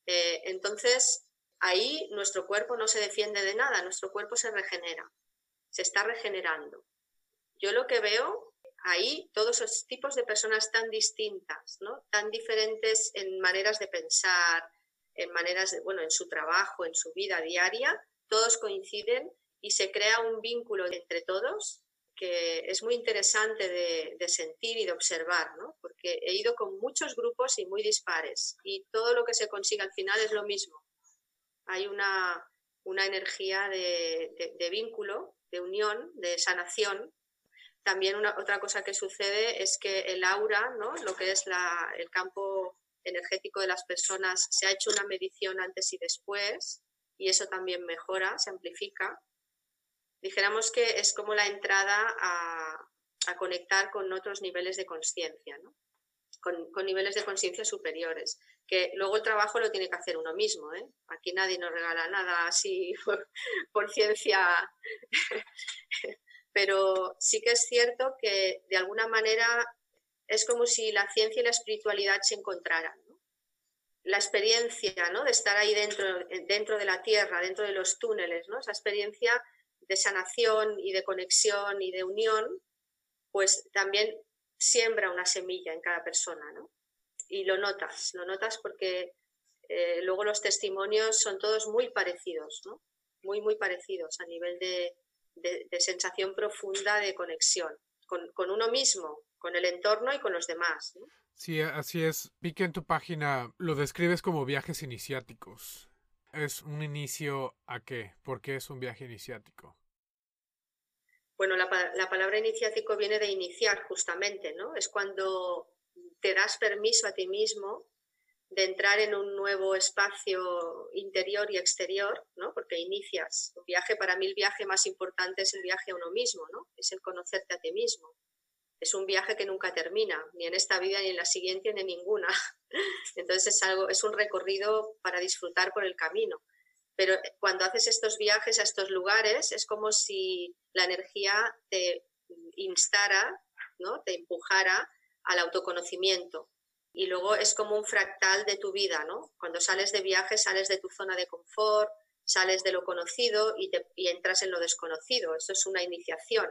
Eh, entonces, ahí nuestro cuerpo no se defiende de nada, nuestro cuerpo se regenera, se está regenerando. Yo lo que veo ahí, todos esos tipos de personas tan distintas, ¿no? tan diferentes en maneras de pensar, en maneras de, bueno, en su trabajo, en su vida diaria, todos coinciden y se crea un vínculo entre todos que es muy interesante de, sentir y de observar, ¿no? porque he ido con muchos grupos y muy dispares y todo lo que se consigue al final es lo mismo. Hay una, una energía de, de, vínculo, de unión, de sanación. También una, otra cosa que sucede es que el aura, ¿no? lo que es el campo energético de las personas, se ha hecho una medición antes y después y eso también mejora, se amplifica dijéramos que es como la entrada a, conectar con otros niveles de conciencia, con, niveles de conciencia superiores, que luego el trabajo lo tiene que hacer uno mismo. ¿eh? Aquí nadie nos regala nada así por, ciencia, pero sí que es cierto que de alguna manera es como si la ciencia y la espiritualidad se encontraran. La experiencia ¿no? de estar ahí dentro, dentro de la tierra, dentro de los túneles, ¿no? esa experiencia de sanación y de conexión y de unión, pues también siembra una semilla en cada persona. Y lo notas, lo notas porque eh, luego los testimonios son todos muy parecidos. Muy, muy parecidos a nivel de, sensación profunda de conexión con, uno mismo, con el entorno y con los demás. ¿no? Sí, así es. Vi que en tu página lo describes como viajes iniciáticos es un inicio a qué? ¿Por qué es un viaje iniciático? Bueno, la, palabra iniciático viene de iniciar justamente, ¿no? Es cuando te das permiso a ti mismo de entrar en un nuevo espacio interior y exterior, ¿no? Porque inicias. Un viaje, para mí el viaje más importante es el viaje a uno mismo, ¿no? Es el conocerte a ti mismo es un viaje que nunca termina, ni en esta vida, ni en la siguiente, ni en ninguna. Entonces es, algo, es un recorrido para disfrutar por el camino. Pero cuando haces estos viajes a estos lugares, es como si la energía te instara, ¿no? te empujara al autoconocimiento. Y luego es como un fractal de tu vida, ¿no? Cuando sales de viaje, sales de tu zona de confort, sales de lo conocido y, entras en lo desconocido. Eso es una iniciación.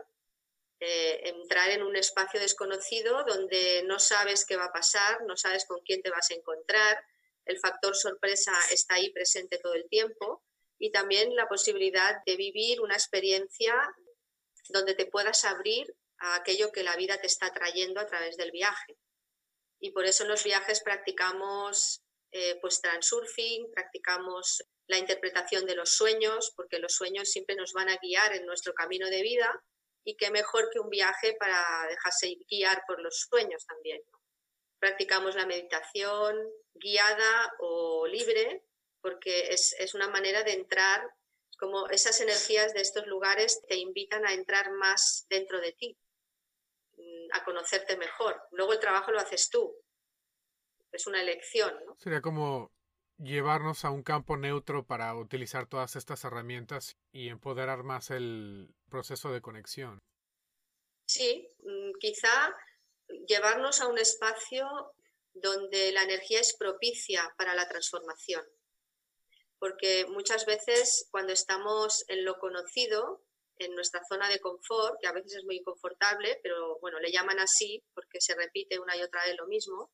Eh, entrar en un espacio desconocido donde no sabes qué va a pasar, no sabes con quién te vas a encontrar, el factor sorpresa está ahí presente todo el tiempo y también la posibilidad de vivir una experiencia donde te puedas abrir a aquello que la vida te está trayendo a través del viaje. Y por eso en los viajes practicamos eh, pues transurfing, practicamos la interpretación de los sueños, porque los sueños siempre nos van a guiar en nuestro camino de vida y qué mejor que un viaje para dejarse guiar por los sueños también. Practicamos la meditación guiada o libre porque es, es una manera de entrar, como esas energías de estos lugares te invitan a entrar más dentro de ti, a conocerte mejor. Luego el trabajo lo haces tú. Es una elección. ¿no? Sería como llevarnos a un campo neutro para utilizar todas estas herramientas y empoderar más el proceso de conexión. Sí, mm, quizá llevarnos a un espacio donde la energía es propicia para la transformación. Porque muchas veces cuando estamos en lo conocido, en nuestra zona de confort, que a veces es muy confortable, pero bueno, le llaman así porque se repite una y otra vez lo mismo,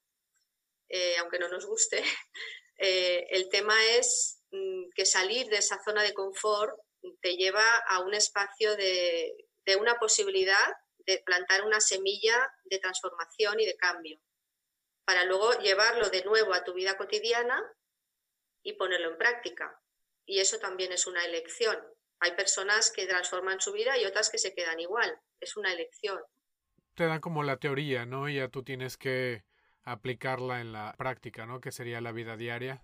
eh, aunque no nos guste, eh, el tema es mm, que salir de esa zona de confort te lleva a un espacio de, una posibilidad de plantar una semilla de transformación y de cambio, para luego llevarlo de nuevo a tu vida cotidiana y ponerlo en práctica. Y eso también es una elección. Hay personas que transforman su vida y otras que se quedan igual. Es una elección. Te dan como la teoría, ¿no? Y ya tú tienes que aplicarla en la práctica, ¿no? Que sería la vida diaria.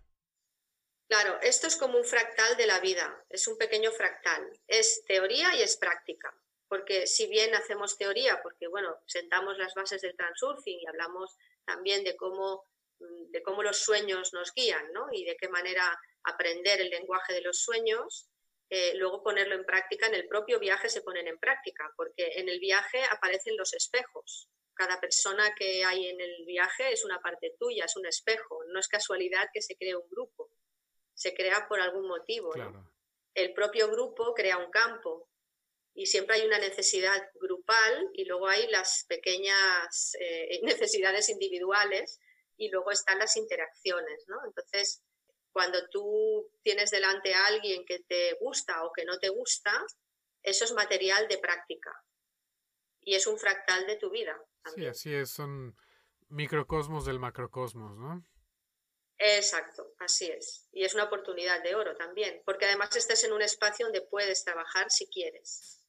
Claro, esto es como un fractal de la vida, es un pequeño fractal. Es teoría y es práctica, porque si bien hacemos teoría, porque bueno, sentamos las bases del transurfing y hablamos también de cómo, de cómo los sueños nos guían, ¿no? Y de qué manera aprender el lenguaje de los sueños, eh, luego ponerlo en práctica, en el propio viaje se ponen en práctica, porque en el viaje aparecen los espejos. Cada persona que hay en el viaje es una parte tuya, es un espejo. No es casualidad que se cree un grupo, se crea por algún motivo. El propio grupo crea un campo y siempre hay una necesidad grupal y luego hay las pequeñas eh, necesidades individuales y luego están las interacciones. ¿no? Entonces, cuando tú tienes delante a alguien que te gusta o que no te gusta, eso es material de práctica y es un fractal de tu vida. Sí, así es, son microcosmos del macrocosmos, ¿no? Exacto, así es. Y es una oportunidad de oro también, porque además estás en un espacio donde puedes trabajar si quieres.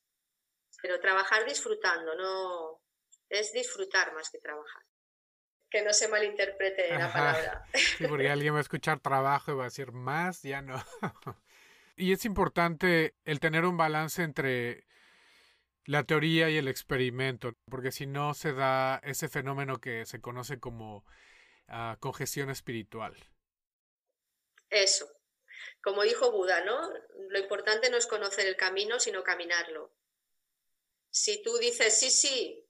Pero trabajar disfrutando, no es disfrutar más que trabajar que no se malinterprete la palabra. Sí, porque alguien va a escuchar trabajo y va a decir más, ya no. Y es importante el tener un balance entre la teoría y el experimento, porque si no se da ese fenómeno que se conoce como uh, congestión espiritual. Eso. Como dijo Buda, ¿no? Lo importante no es conocer el camino, sino caminarlo. Si tú dices, sí, sí,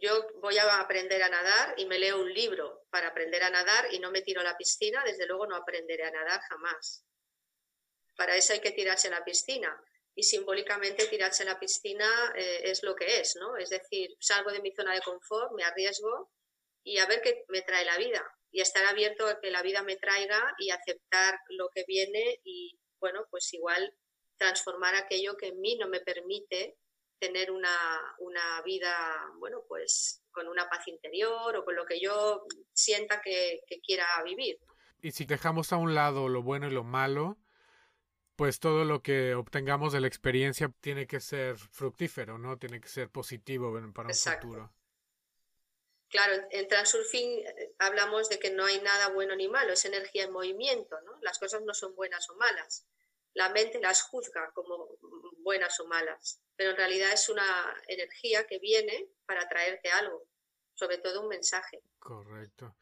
yo voy a aprender a nadar y me leo un libro para aprender a nadar y no me tiro a la piscina, desde luego no aprenderé a nadar jamás. Para eso hay que tirarse a la piscina. Y simbólicamente tirarse a la piscina eh, es lo que es, ¿no? Es decir, salgo de mi zona de confort, me arriesgo y a ver qué me trae la vida. Y estar abierto a que la vida me traiga y aceptar lo que viene y, bueno, pues igual transformar aquello que en mí no me permite tener una, vida, bueno, pues con una paz interior o con lo que yo sienta que, quiera vivir. Y si dejamos a un lado lo bueno y lo malo, pues todo lo que obtengamos de la experiencia tiene que ser fructífero, ¿no? Tiene que ser positivo para un futuro. Claro, en Transurfing eh, hablamos de que no hay nada bueno ni malo, es energía en movimiento, ¿no? Las cosas no son buenas o malas. La mente las juzga como buenas o malas pero en realidad es una energía que viene para traerte algo, sobre todo un mensaje. Correcto.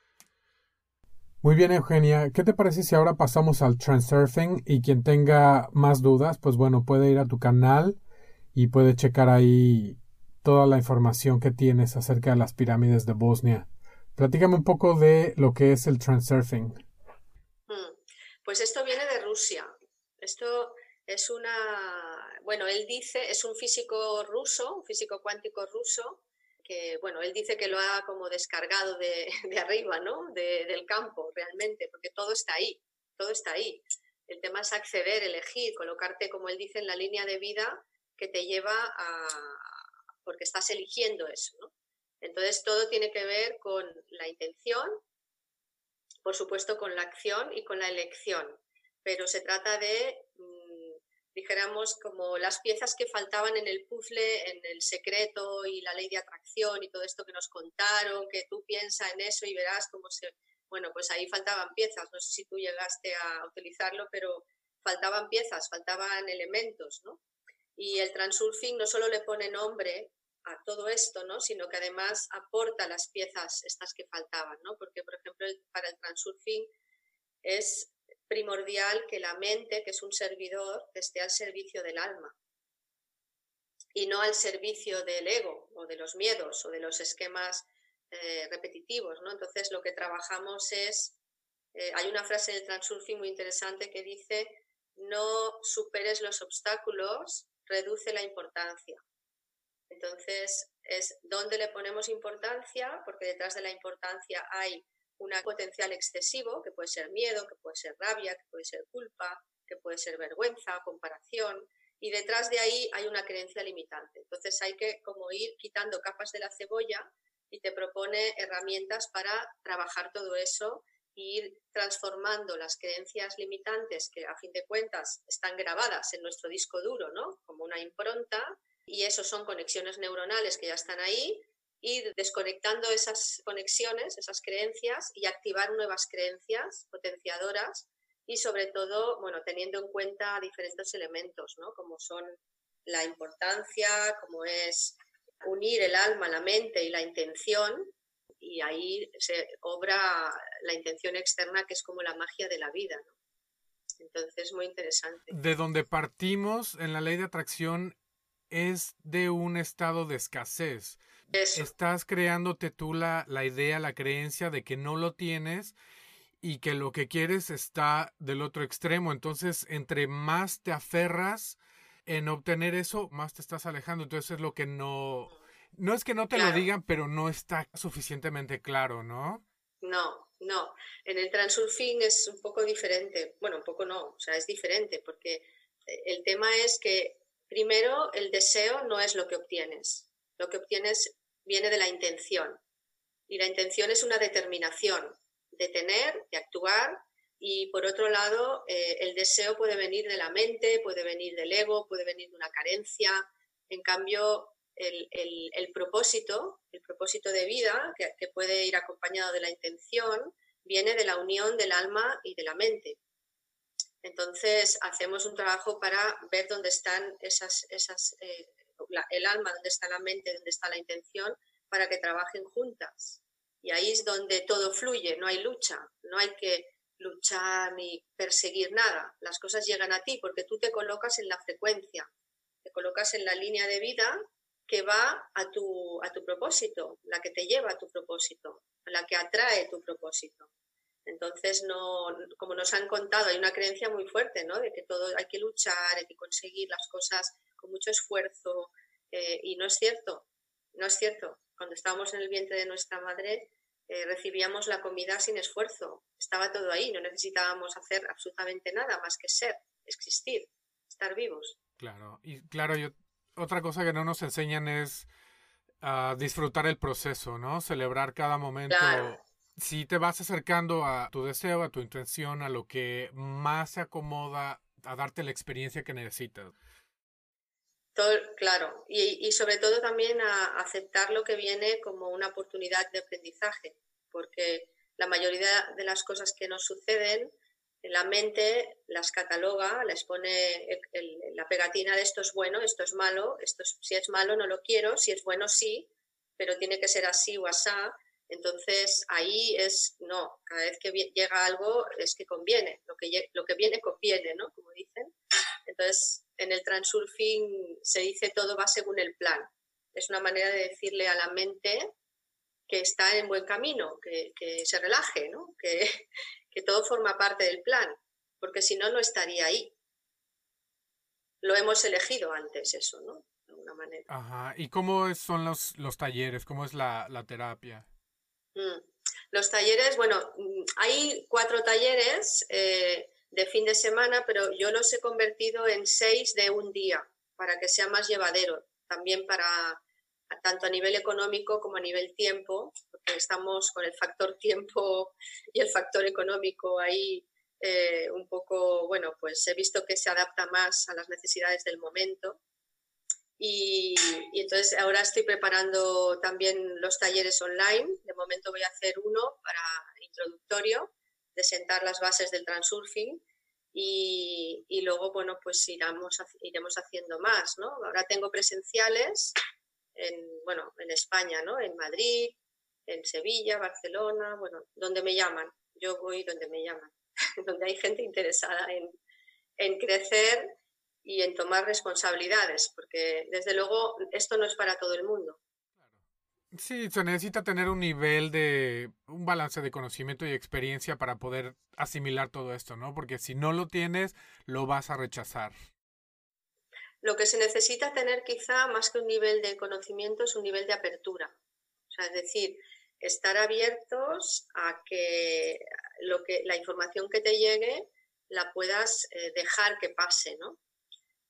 Muy bien, Eugenia. ¿Qué te parece si ahora pasamos al Transurfing y quien tenga más dudas, pues bueno, puede ir a tu canal y puede checar ahí toda la información que tienes acerca de las pirámides de Bosnia. Platícame un poco de lo que es el Transurfing. Mm, pues esto viene de Rusia. Esto es una, bueno, él dice, es un físico ruso, un físico cuántico ruso, que, bueno, él dice que lo ha como descargado de, arriba, ¿no? del campo, realmente, porque todo está ahí, todo está ahí. El tema es acceder, elegir, colocarte, como él dice, en la línea de vida que te lleva a, porque estás eligiendo eso, ¿no? Entonces, todo tiene que ver con la intención, por supuesto, con la acción y con la elección, pero se trata de dijéramos, como las piezas que faltaban en el puzzle, en el secreto y la ley de atracción y todo esto que nos contaron, que tú piensas en eso y verás cómo se... Bueno, pues ahí faltaban piezas, no sé si tú llegaste a utilizarlo, pero faltaban piezas, faltaban elementos, ¿no? Y el transurfing no solo le pone nombre a todo esto, ¿no? Sino que además aporta las piezas estas que faltaban, ¿no? Porque, por ejemplo, para el transurfing es primordial que la mente, que es un servidor, esté al servicio del alma y no al servicio del ego o de los miedos o de los esquemas eh, repetitivos. ¿no? Entonces lo que trabajamos es, eh, hay una frase en el transurfing muy interesante que dice, no superes los obstáculos, reduce la importancia. Entonces es dónde le ponemos importancia, porque detrás de la importancia hay un potencial excesivo, que puede ser miedo, que puede ser rabia, que puede ser culpa, que puede ser vergüenza, comparación, y detrás de ahí hay una creencia limitante. Entonces hay que como ir quitando capas de la cebolla y te propone herramientas para trabajar todo eso e ir transformando las creencias limitantes que a fin de cuentas están grabadas en nuestro disco duro, ¿no? Como una impronta y eso son conexiones neuronales que ya están ahí ir desconectando esas conexiones, esas creencias y activar nuevas creencias potenciadoras y sobre todo, bueno, teniendo en cuenta diferentes elementos, ¿no? Como son la importancia, como es unir el alma, la mente y la intención y ahí se obra la intención externa que es como la magia de la vida, Entonces, es muy interesante. De donde partimos en la ley de atracción es de un estado de escasez. Estás creándote tú la, la idea, la creencia de que no lo tienes y que lo que quieres está del otro extremo. Entonces, entre más te aferras en obtener eso, más te estás alejando. Entonces es lo que no... No es que no te lo digan, pero no está suficientemente claro, ¿no? No, no. En el transurfing es un poco diferente. Bueno, un poco no, o sea, es diferente porque eh, el tema es que primero el deseo no es lo que obtienes. Lo que obtienes viene de la intención. Y la intención es una determinación de tener, de actuar. Y por otro lado, eh, el deseo puede venir de la mente, puede venir del ego, puede venir de una carencia. En cambio, el, propósito, el propósito de vida, que, puede ir acompañado de la intención, viene de la unión del alma y de la mente. Entonces, hacemos un trabajo para ver dónde están esas, esas eh, el alma, dónde está la mente, dónde está la intención, para que trabajen juntas. Y ahí es donde todo fluye, no hay lucha, no hay que luchar ni perseguir nada. Las cosas llegan a ti porque tú te colocas en la frecuencia, te colocas en la línea de vida que va a tu, a tu propósito, la que te lleva a tu propósito, la que atrae tu propósito. Entonces, no, como nos han contado, hay una creencia muy fuerte, ¿no? De que todo hay que luchar, hay que conseguir las cosas con mucho esfuerzo, eh, y no es cierto, no es cierto. Cuando estábamos en el vientre de nuestra madre, eh, recibíamos la comida sin esfuerzo, estaba todo ahí, no necesitábamos hacer absolutamente nada más que ser, existir, estar vivos. Claro, y claro, yo, otra cosa que no nos enseñan es a disfrutar el proceso, ¿no? Celebrar cada momento. Si te vas acercando a tu deseo, a tu intención, a lo que más se acomoda a darte la experiencia que necesitas. Todo, claro, y, sobre todo también a aceptar lo que viene como una oportunidad de aprendizaje, porque la mayoría de las cosas que nos suceden, en la mente las cataloga, les pone la pegatina de esto es bueno, esto es malo, esto si es malo no lo quiero, si es bueno sí, pero tiene que ser así o asá. Entonces ahí es, no, cada vez que llega algo es que conviene, lo que, lo que viene conviene, ¿no? Como dicen. Entonces en el transurfing se dice todo va según el plan. Es una manera de decirle a la mente que está en buen camino, que, se relaje, ¿no? que, que todo forma parte del plan, porque si no, no estaría ahí. Lo hemos elegido antes eso, ¿no? De alguna manera. Ajá. ¿Y cómo son los, los talleres? ¿Cómo es la, terapia? Mm. Los talleres, bueno, mm, hay cuatro talleres. Eh, de fin de semana, pero yo los he convertido en seis de un día para que sea más llevadero, también para tanto a nivel económico como a nivel tiempo, porque estamos con el factor tiempo y el factor económico ahí eh, un poco, bueno, pues he visto que se adapta más a las necesidades del momento. Y, y, entonces ahora estoy preparando también los talleres online. De momento voy a hacer uno para introductorio de sentar las bases del transurfing y, y luego, bueno, pues iremos, iremos haciendo más, ¿no? Ahora tengo presenciales en, bueno, en España, ¿no? En Madrid, en Sevilla, Barcelona, bueno, donde me llaman. Yo voy donde me llaman, donde hay gente interesada en, en crecer y en tomar responsabilidades, porque desde luego esto no es para todo el mundo. Sí, se necesita tener un nivel de, un balance de conocimiento y experiencia para poder asimilar todo esto, ¿no? Porque si no lo tienes, lo vas a rechazar. Lo que se necesita tener quizá más que un nivel de conocimiento es un nivel de apertura. O sea, es decir, estar abiertos a que, lo que la información que te llegue la puedas eh, dejar que pase, ¿no?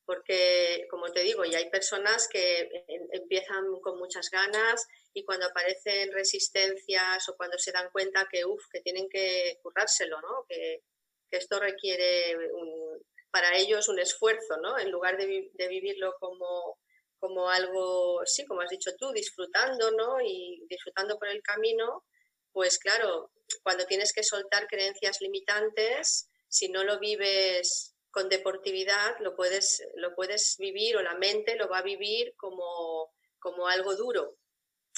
porque, como te digo, ya hay personas que empiezan con muchas ganas y cuando aparecen resistencias o cuando se dan cuenta que, uf, que tienen que currárselo, ¿no? que, esto requiere para ellos un esfuerzo, ¿no? en lugar de, vivirlo como, como algo, sí, como has dicho tú, disfrutando ¿no? y disfrutando por el camino, pues claro, cuando tienes que soltar creencias limitantes, si no lo vives con deportividad lo puedes, lo puedes vivir o la mente lo va a vivir como, como algo duro.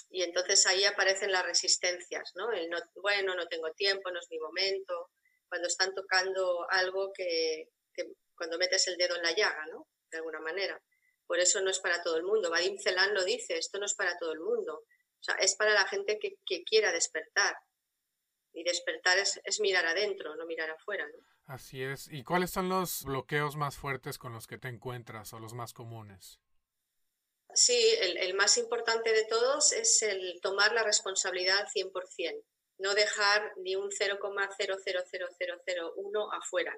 Y entonces ahí aparecen las resistencias, ¿no? El no, bueno, no tengo tiempo, no es mi momento. cuando están tocando algo que, cuando metes el dedo en la llaga, ¿no? De alguna manera. Por eso no es para todo el mundo. Vadim Celan lo dice, esto no es para todo el mundo. O sea, es para la gente que, quiera despertar. Y despertar es, mirar adentro, no mirar afuera, ¿no? Así es. ¿Y cuáles son los bloqueos más fuertes con los que te encuentras o los más comunes? Sí, el, más importante de todos es el tomar la responsabilidad 100% no dejar ni un 0,000001 afuera.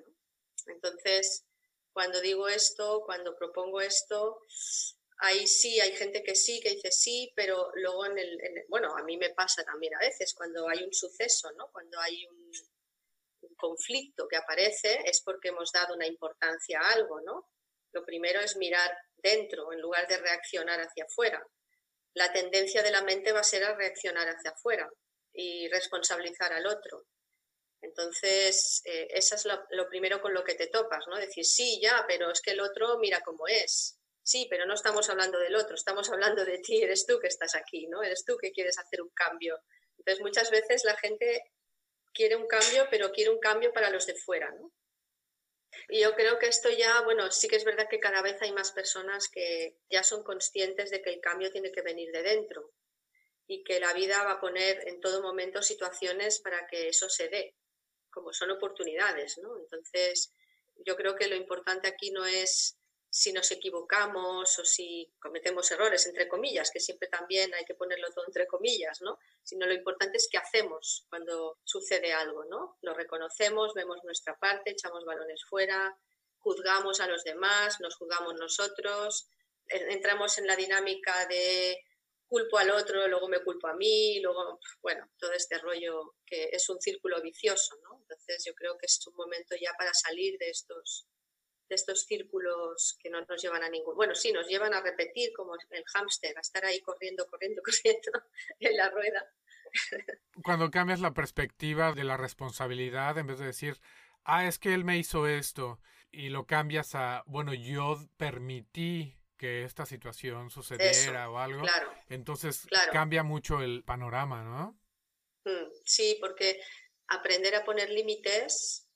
Entonces, cuando digo esto, cuando propongo esto, ahí sí hay gente que sí, que dice sí, pero luego en el, bueno, a mí me pasa también a veces cuando hay un suceso, ¿no? Cuando hay un, conflicto que aparece es porque hemos dado una importancia a algo, ¿no? Lo primero es mirar dentro en lugar de reaccionar hacia afuera. La tendencia de la mente va a ser a reaccionar hacia afuera y responsabilizar al otro. Entonces, eh, eso es lo, primero con lo que te topas, ¿no? Decir, sí, ya, pero es que el otro mira cómo es. Sí, pero no estamos hablando del otro, estamos hablando de ti, eres tú que estás aquí, ¿no? Eres tú que quieres hacer un cambio. Entonces, muchas veces la gente quiere un cambio, pero quiere un cambio para los de fuera, ¿no? Y yo creo que esto ya, bueno, sí que es verdad que cada vez hay más personas que ya son conscientes de que el cambio tiene que venir de dentro y que la vida va a poner en todo momento situaciones para que eso se dé, como son oportunidades, ¿no? Entonces, yo creo que lo importante aquí no es si nos equivocamos o si cometemos errores, entre comillas, que siempre también hay que ponerlo todo entre comillas, ¿no? Sino lo importante es qué hacemos cuando sucede algo, ¿no? Lo reconocemos, vemos nuestra parte, echamos balones fuera, juzgamos a los demás, nos juzgamos nosotros, entramos en la dinámica de culpo al otro, luego me culpo a mí, luego, bueno, todo este rollo que es un círculo vicioso, ¿no? Entonces yo creo que es un momento ya para salir de estos, de estos círculos que no nos llevan a ningún... Bueno, sí, nos llevan a repetir como el hámster, a estar ahí corriendo, corriendo, corriendo en la rueda. Cuando cambias la perspectiva de la responsabilidad, en vez de decir, ah, es que él me hizo esto, y lo cambias a, bueno, yo permití que esta situación sucediera o algo, entonces cambia mucho el panorama, ¿no? Mm, sí, porque aprender a poner límites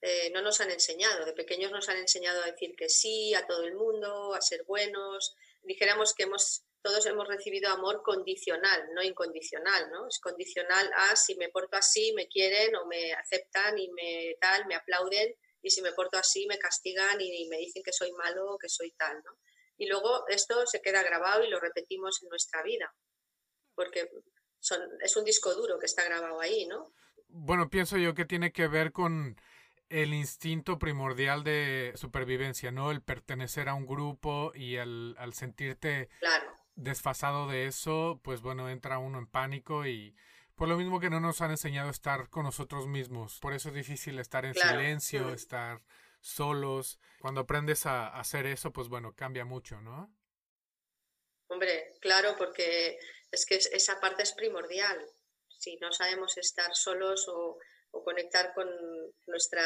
eh, no nos han enseñado. De pequeños nos han enseñado a decir que sí a todo el mundo, a ser buenos. Dijéramos que hemos, todos hemos recibido amor condicional, no incondicional, ¿no? Es condicional a si me porto así, me quieren o me aceptan y me tal, me aplauden, y si me porto así, me castigan y me dicen que soy malo o que soy tal, ¿no? y luego esto se queda grabado y lo repetimos en nuestra vida, porque es un disco duro que está grabado ahí, ¿no? Bueno, pienso yo que tiene que ver con el instinto primordial de supervivencia, ¿no? El pertenecer a un grupo y al, al sentirte desfasado de eso, pues bueno, entra uno en pánico y por lo mismo que no nos han enseñado a estar con nosotros mismos. Por eso es difícil estar en silencio, estar solos. Cuando aprendes a hacer eso, pues bueno, cambia mucho, ¿no? Hombre, claro, porque es que esa parte es primordial. Si no sabemos estar solos o, conectar con nuestra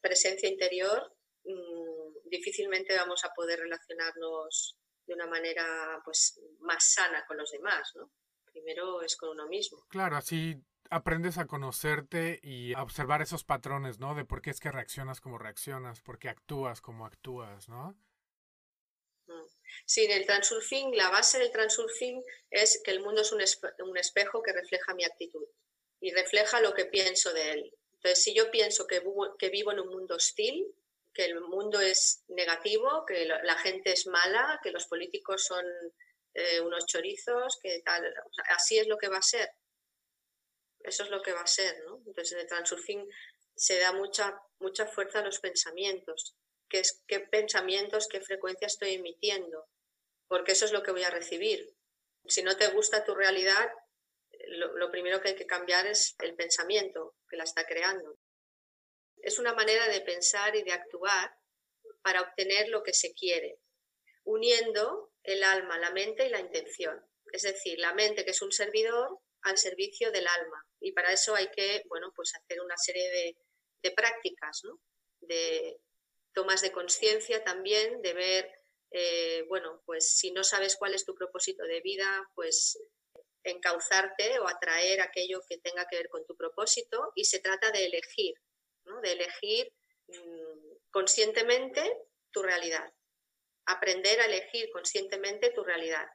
presencia interior, mm, difícilmente vamos a poder relacionarnos de una manera pues más sana con los demás, ¿no? Primero es con uno mismo. Claro, así aprendes a conocerte y a observar esos patrones, ¿no? De por qué es que reaccionas como reaccionas, por qué actúas como actúas, ¿no? Mm. Sí, en el transurfing, la base del transurfing es que el mundo es un, un, espejo que refleja mi actitud y refleja lo que pienso de él. Entonces, si yo pienso que, vivo en un mundo hostil, que el mundo es negativo, que la gente es mala, que los políticos son eh, unos chorizos, que tal, así es lo que va a ser eso es lo que va a ser, ¿no? Entonces en el transurfing se da mucha, mucha fuerza a los pensamientos, qué pensamientos, qué frecuencia estoy emitiendo, porque eso es lo que voy a recibir. Si no te gusta tu realidad, lo, primero que hay que cambiar es el pensamiento que la está creando. Es una manera de pensar y de actuar para obtener lo que se quiere, uniendo el alma, la mente y la intención. Es decir, la mente que es un servidor al servicio del alma. Y para eso hay que, bueno, pues hacer una serie de, prácticas, ¿no? De tomas de conciencia también, de ver, eh, bueno, pues si no sabes cuál es tu propósito de vida, pues encauzarte o atraer aquello que tenga que ver con tu propósito y se trata de elegir. de elegir mm, conscientemente tu realidad, aprender a elegir conscientemente tu realidad,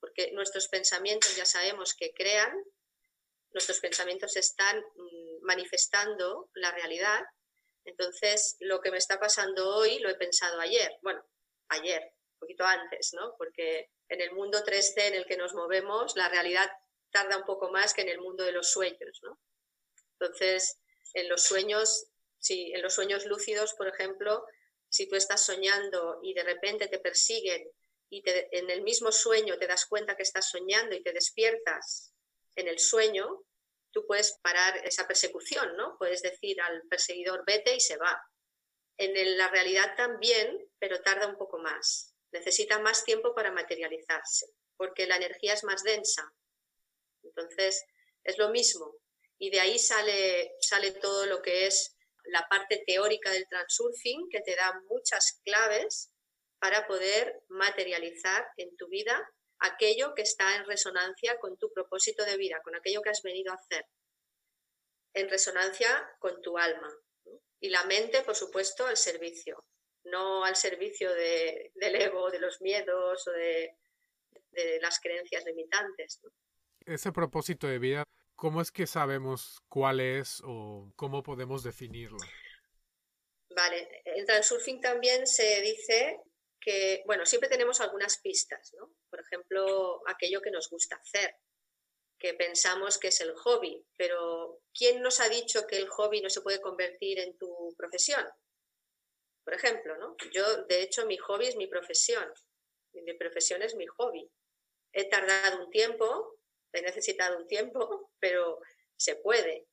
porque nuestros pensamientos ya sabemos que crean, nuestros pensamientos están mm, manifestando la realidad, entonces lo que me está pasando hoy lo he pensado ayer, bueno, ayer, un poquito antes, ¿no? Porque en el mundo 3D en el que nos movemos, la realidad tarda un poco más que en el mundo de los sueños, ¿no? Entonces, en los sueños, sí, en los sueños lúcidos, por ejemplo, si tú estás soñando y de repente te persiguen y en el mismo sueño te das cuenta que estás soñando y te despiertas en el sueño, tú puedes parar esa persecución, ¿no? Puedes decir al perseguidor vete y se va. En la realidad también, pero tarda un poco más. Necesita más tiempo para materializarse, porque la energía es más densa. Entonces, es lo mismo. Y de ahí sale, sale todo lo que es la parte teórica del transurfing, que te da muchas claves para poder materializar en tu vida aquello que está en resonancia con tu propósito de vida, con aquello que has venido a hacer, en resonancia con tu alma. Y la mente, por supuesto, al servicio, no al servicio del ego, de los miedos o de, las creencias limitantes. Ese propósito de vida, ¿cómo es que sabemos cuál es o cómo podemos definirlo? Vale, en transurfing también se dice que, bueno, siempre tenemos algunas pistas, ¿no? Por ejemplo, aquello que nos gusta hacer, que pensamos que es el hobby, pero ¿quién nos ha dicho que el hobby no se puede convertir en tu profesión? Por ejemplo, ¿no? Yo, de hecho, mi hobby es mi profesión, mi profesión es mi hobby. He tardado un tiempo, he necesitado un tiempo, pero se puede.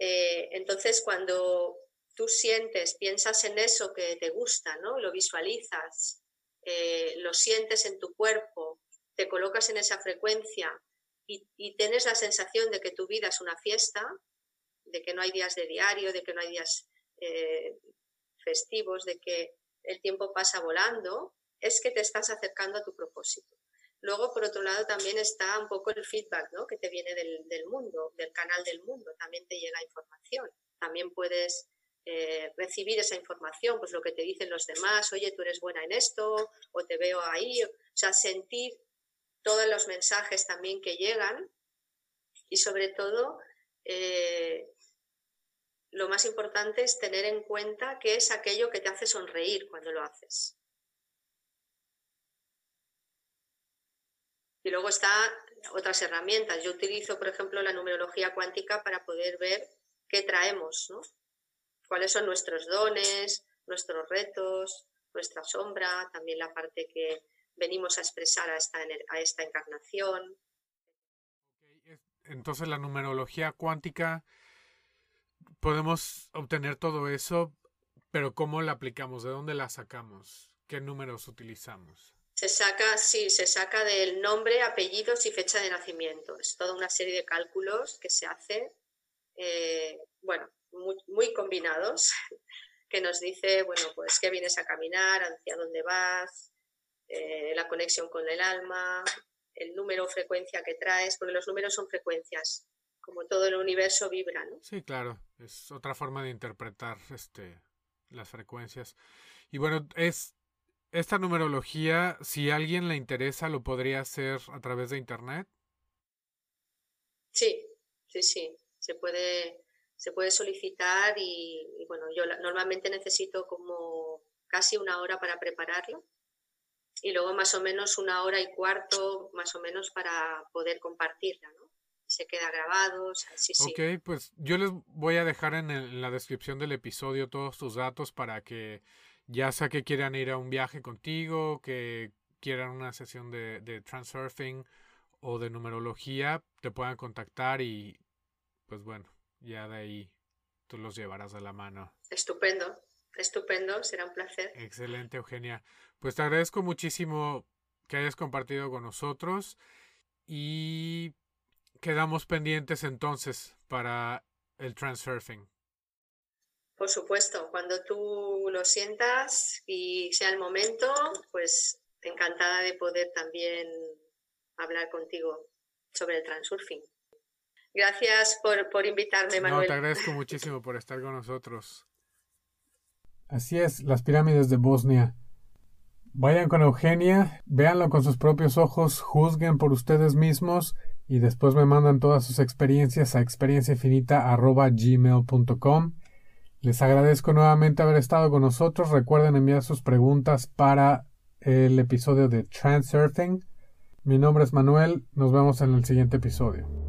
Eh, entonces, cuando tú sientes, piensas en eso que te gusta, ¿no? Lo visualizas, eh, lo sientes en tu cuerpo, te colocas en esa frecuencia y, tienes la sensación de que tu vida es una fiesta, de que no hay días de diario, de que no hay días eh, festivos, de que el tiempo pasa volando, es que te estás acercando a tu propósito. Luego, por otro lado, también está un poco el feedback ¿no? que te viene del, mundo, del canal del mundo, también te llega información. También puedes eh, recibir esa información, pues lo que te dicen los demás, oye, tú eres buena en esto, o te veo ahí, o sea, sentir todos los mensajes también que llegan y sobre todo eh, lo más importante es tener en cuenta qué es aquello que te hace sonreír cuando lo haces. Y luego está otras herramientas. Yo utilizo, por ejemplo, la numerología cuántica para poder ver qué traemos, ¿no? cuáles son nuestros dones, nuestros retos, nuestra sombra, también la parte que venimos a expresar a esta, a esta encarnación. Entonces la numerología cuántica, podemos obtener todo eso, pero ¿cómo la aplicamos? ¿De dónde la sacamos? ¿Qué números utilizamos? Se saca, sí, se saca del nombre, apellidos y fecha de nacimiento. Es toda una serie de cálculos que se hace. Eh, bueno, muy, combinados, que nos dice, bueno, pues qué vienes a caminar, hacia dónde vas, eh, la conexión con el alma, el número o frecuencia que traes, porque los números son frecuencias, como todo el universo vibra, ¿no? Sí, claro, es otra forma de interpretar este, las frecuencias. Y bueno, es esta numerología, si a alguien le interesa, lo podría hacer a través de internet. Sí, sí, sí, se puede se puede solicitar y, bueno, yo normalmente necesito como casi una hora para prepararlo y luego más o menos una hora y cuarto más o menos para poder compartirla, ¿no? Se queda grabado, sí, sí. Ok, pues yo les voy a dejar en, la descripción del episodio todos tus datos para que ya sea que quieran ir a un viaje contigo, que quieran una sesión de, de transurfing o de numerología, te puedan contactar y pues bueno, ya de ahí tú los llevarás a la mano. Estupendo, estupendo, será un placer. Excelente, Eugenia. Pues te agradezco muchísimo que hayas compartido con nosotros y quedamos pendientes entonces para el transurfing. Por supuesto, cuando tú lo sientas y sea el momento, pues encantada de poder también hablar contigo sobre el transurfing. Gracias por, por invitarme, Manuel. No, te agradezco muchísimo por estar con nosotros. Así es, las pirámides de Bosnia. Vayan con Eugenia, véanlo con sus propios ojos, juzguen por ustedes mismos y después me mandan todas sus experiencias a experienciainfinita.gmail.com. Les agradezco nuevamente haber estado con nosotros. Recuerden enviar sus preguntas para el episodio de Transurfing. Mi nombre es Manuel. Nos vemos en el siguiente episodio.